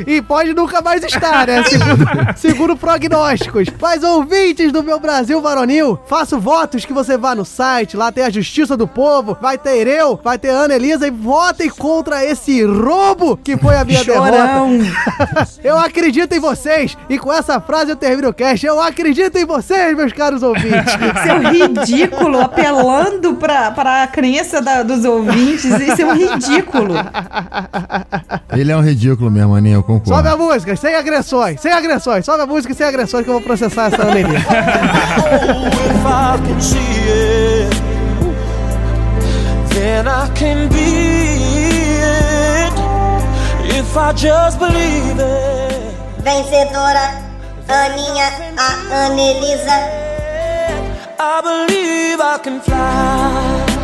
E pode nunca mais estar, né? Segundo, segundo prognósticos. Mas ouvintes do meu Brasil varonil, faço votos que você vá no site, lá tem a Justiça do Povo, vai ter eu, vai ter Ana Elisa e votem contra esse roubo que foi a minha Chorão. derrota. eu acredito em vocês e com essa frase eu termino o cast. Eu acredito em vocês, meus caros ouvintes. Seu ridículo, apelando pra, pra a crença da- dos ouvintes. Isso é um ridículo. Ele é um ridículo mesmo, Aninha, eu concordo. Sobe a música, sem agressões, sem agressões. Sobe a música sem agressões que eu vou processar essa it, then I can be it. If I just believe it. Vencedora, Aninha, a Anelisa. I believe I can fly.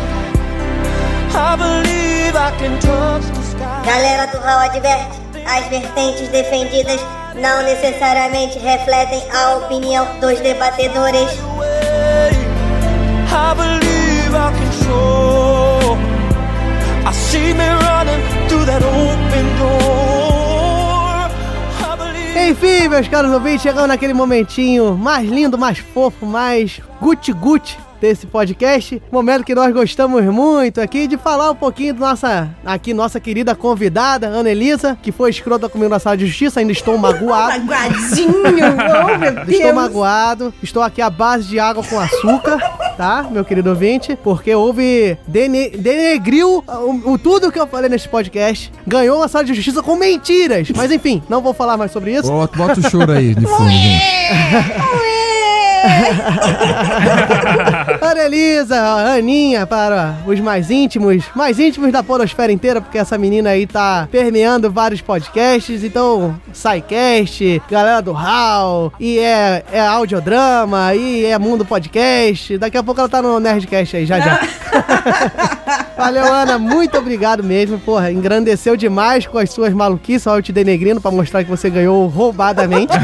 I believe I can touch the sky. Galera do Raul adverte, as vertentes defendidas não necessariamente refletem a opinião dos debatedores. Enfim, meus caros ouvintes, chegamos naquele momentinho mais lindo, mais fofo, mais guti-guti desse podcast. Momento que nós gostamos muito aqui de falar um pouquinho do nossa, aqui, nossa querida convidada, Ana Elisa, que foi escrota comigo na sala de justiça, ainda estou magoado. Magoadinho, oh meu Deus. Estou magoado, estou aqui à base de água com açúcar, tá, meu querido ouvinte? Porque houve. Dene, denegriu o, o- tudo que eu falei nesse podcast. Ganhou uma sala de justiça com mentiras. Mas enfim, não vou falar mais sobre isso. Bota, bota o choro aí de fundo, gente. Ana Elisa, Aninha, para os mais íntimos, mais íntimos da podosfera inteira, porque essa menina aí tá permeando vários podcasts, então, SciCast, galera do HAL, e é, é audiodrama, e é Mundo Podcast, daqui a pouco ela tá no Nerdcast aí, já já. Valeu, Ana, muito obrigado mesmo, porra, engrandeceu demais com as suas maluquices, só eu te denegrindo pra mostrar que você ganhou roubadamente.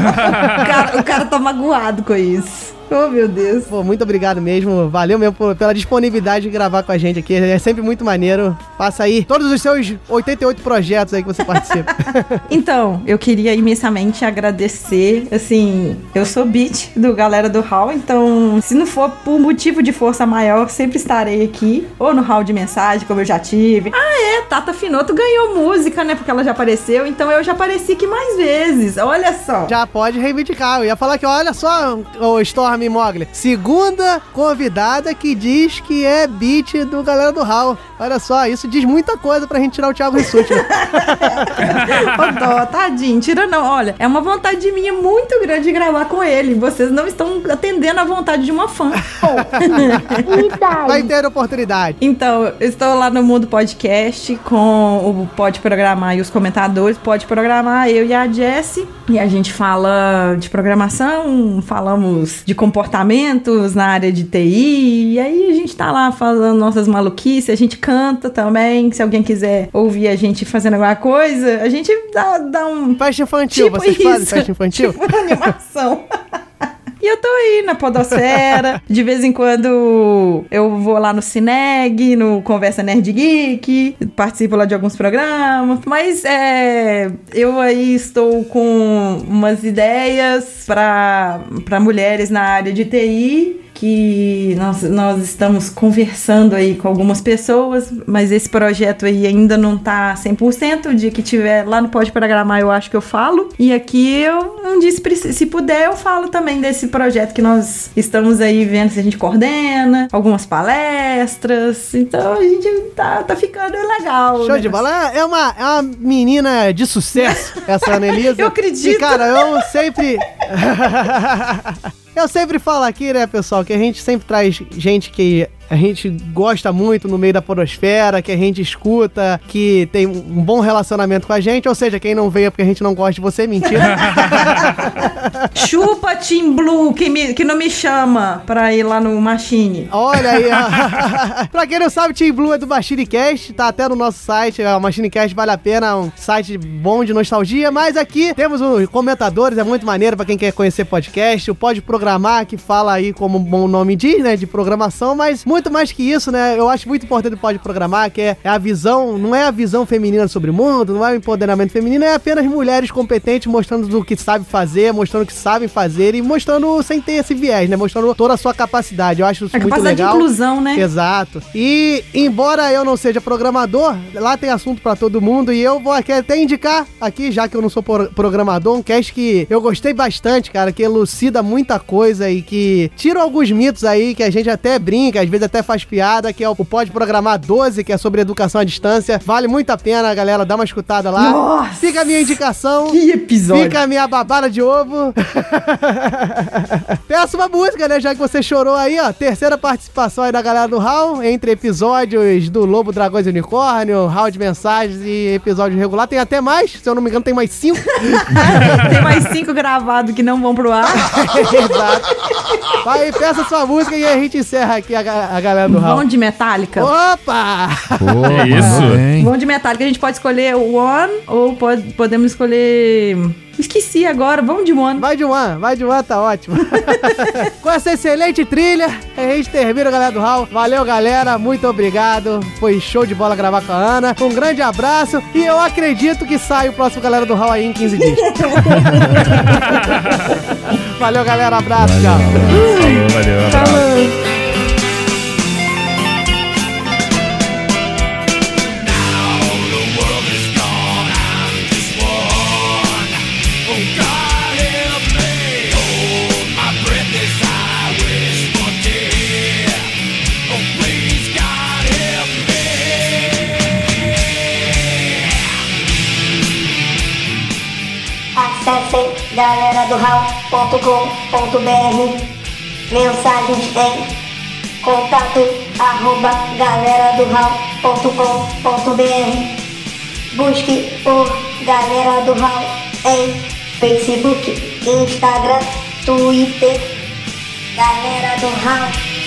O cara, o cara tá magoado com isso. Oh, meu Deus. Pô, muito obrigado mesmo. Valeu mesmo por- pela disponibilidade de gravar com a gente aqui. É sempre muito maneiro. Passa aí todos os seus 88 projetos aí que você participa. Então, eu queria imensamente agradecer. Assim, eu sou beat do galera do Hall, então, se não for por motivo de força maior, sempre estarei aqui. Ou no Hall de mensagem, como eu já tive. Ah, é, Tata Finoto ganhou música, né? Porque ela já apareceu, então eu já apareci aqui mais vezes. Olha só. Já pode reivindicar. Eu ia falar que, olha só, o Storm Mogli. Segunda convidada que diz que é beat do galera do Hall. Olha só, isso diz muita coisa pra gente tirar o Thiago Rissuti. né? Ô, dó, tadinho, tira não. Olha, é uma vontade minha muito grande de gravar com ele. Vocês não estão atendendo a vontade de uma fã. Vai ter oportunidade. Então, eu estou lá no Mundo Podcast com o Pode Programar e os comentadores. Pode Programar, eu e a Jessie. E a gente fala de programação, falamos de comportamentos na área de TI. E aí a gente tá lá falando nossas maluquices, a gente canta também. Se alguém quiser ouvir a gente fazendo alguma coisa, a gente dá, dá um. Festa infantil, Tipo vocês fazem isso. festa infantil? Tipo animação. E eu tô aí na Podosfera. De vez em quando eu vou lá no Cineg, no Conversa Nerd Geek, participo lá de alguns programas. Mas é, eu aí estou com umas ideias para mulheres na área de TI. Que nós, nós estamos conversando aí com algumas pessoas, mas esse projeto aí ainda não tá 100%. O dia que tiver lá no Pode Programar, eu acho que eu falo. E aqui eu um dia, se, puder, eu falo também desse projeto que nós estamos aí vendo se a gente coordena, algumas palestras. Então a gente tá, tá ficando legal. Show né? de bola. É uma, é uma menina de sucesso, essa Ana Elisa. Eu acredito. E, cara, eu sempre. eu sempre falo aqui, né, pessoal, que a gente sempre traz gente que a gente gosta muito no meio da podosfera, que a gente escuta, que tem um bom relacionamento com a gente. Ou seja, quem não veio é porque a gente não gosta de você, mentira. Chupa Team Blue, que, me, que não me chama pra ir lá no Machine. Olha aí, ó. pra quem não sabe, Team Blue é do MachineCast, tá até no nosso site. O MachineCast vale a pena, é um site bom de nostalgia. Mas aqui temos os comentadores, é muito maneiro pra quem quer conhecer podcast. O Pode Programar, que fala aí, como o bom nome diz, né, de programação. Mas muito mais que isso, né, eu acho muito importante o Pode Programar, que é, é a visão, não é a visão feminina sobre o mundo, não é o empoderamento feminino, é apenas mulheres competentes mostrando o que sabe fazer, mostrando o que sabem fazer e mostrando sem ter esse viés, né, mostrando toda a sua capacidade. Eu acho isso A muito capacidade de legal. inclusão, né? Exato. E embora eu não seja programador, lá tem assunto pra todo mundo e eu vou aqui até indicar aqui, já que eu não sou pro- programador, um cast que eu gostei bastante, cara, que elucida muita coisa e que tira alguns mitos aí que a gente até brinca, às vezes até faz piada, que é o Pode Programar 12, que é sobre educação à distância. Vale muito a pena, galera, dar uma escutada lá. Nossa! Fica a minha indicação. Que episódio. Fica a minha babada de ovo. Peça uma música, né? Já que você chorou aí, ó. Terceira participação aí da galera do Hall, entre episódios do Lobo, Dragões e Unicórnio, Hall de mensagens e episódio regular. Tem até mais, se eu não me engano, tem mais cinco. Tem mais cinco gravados que não vão pro ar. Exato. Vai, peça sua música e a gente encerra aqui a, ga- a galera do Hall. Vão de Metallica. Opa! É isso. Vão de Metallica. A gente pode escolher o One ou pode, podemos escolher. Esqueci agora. Vamos de One. Vai de One, vai de One, tá ótimo. Com essa excelente trilha, a gente termina, galera do Hall. Valeu, galera. Muito obrigado. Foi show de bola gravar com a Ana. Um grande abraço. E eu acredito que sai o próximo galera do Hall aí em 15 dias. Valeu, galera. Abraço, tchau. Valeu, valeu. abraço. Acessem galera do Mensagens em contato arroba galera do Busque por Galera do Hall em Facebook, Instagram, Twitter. Galera do Hall.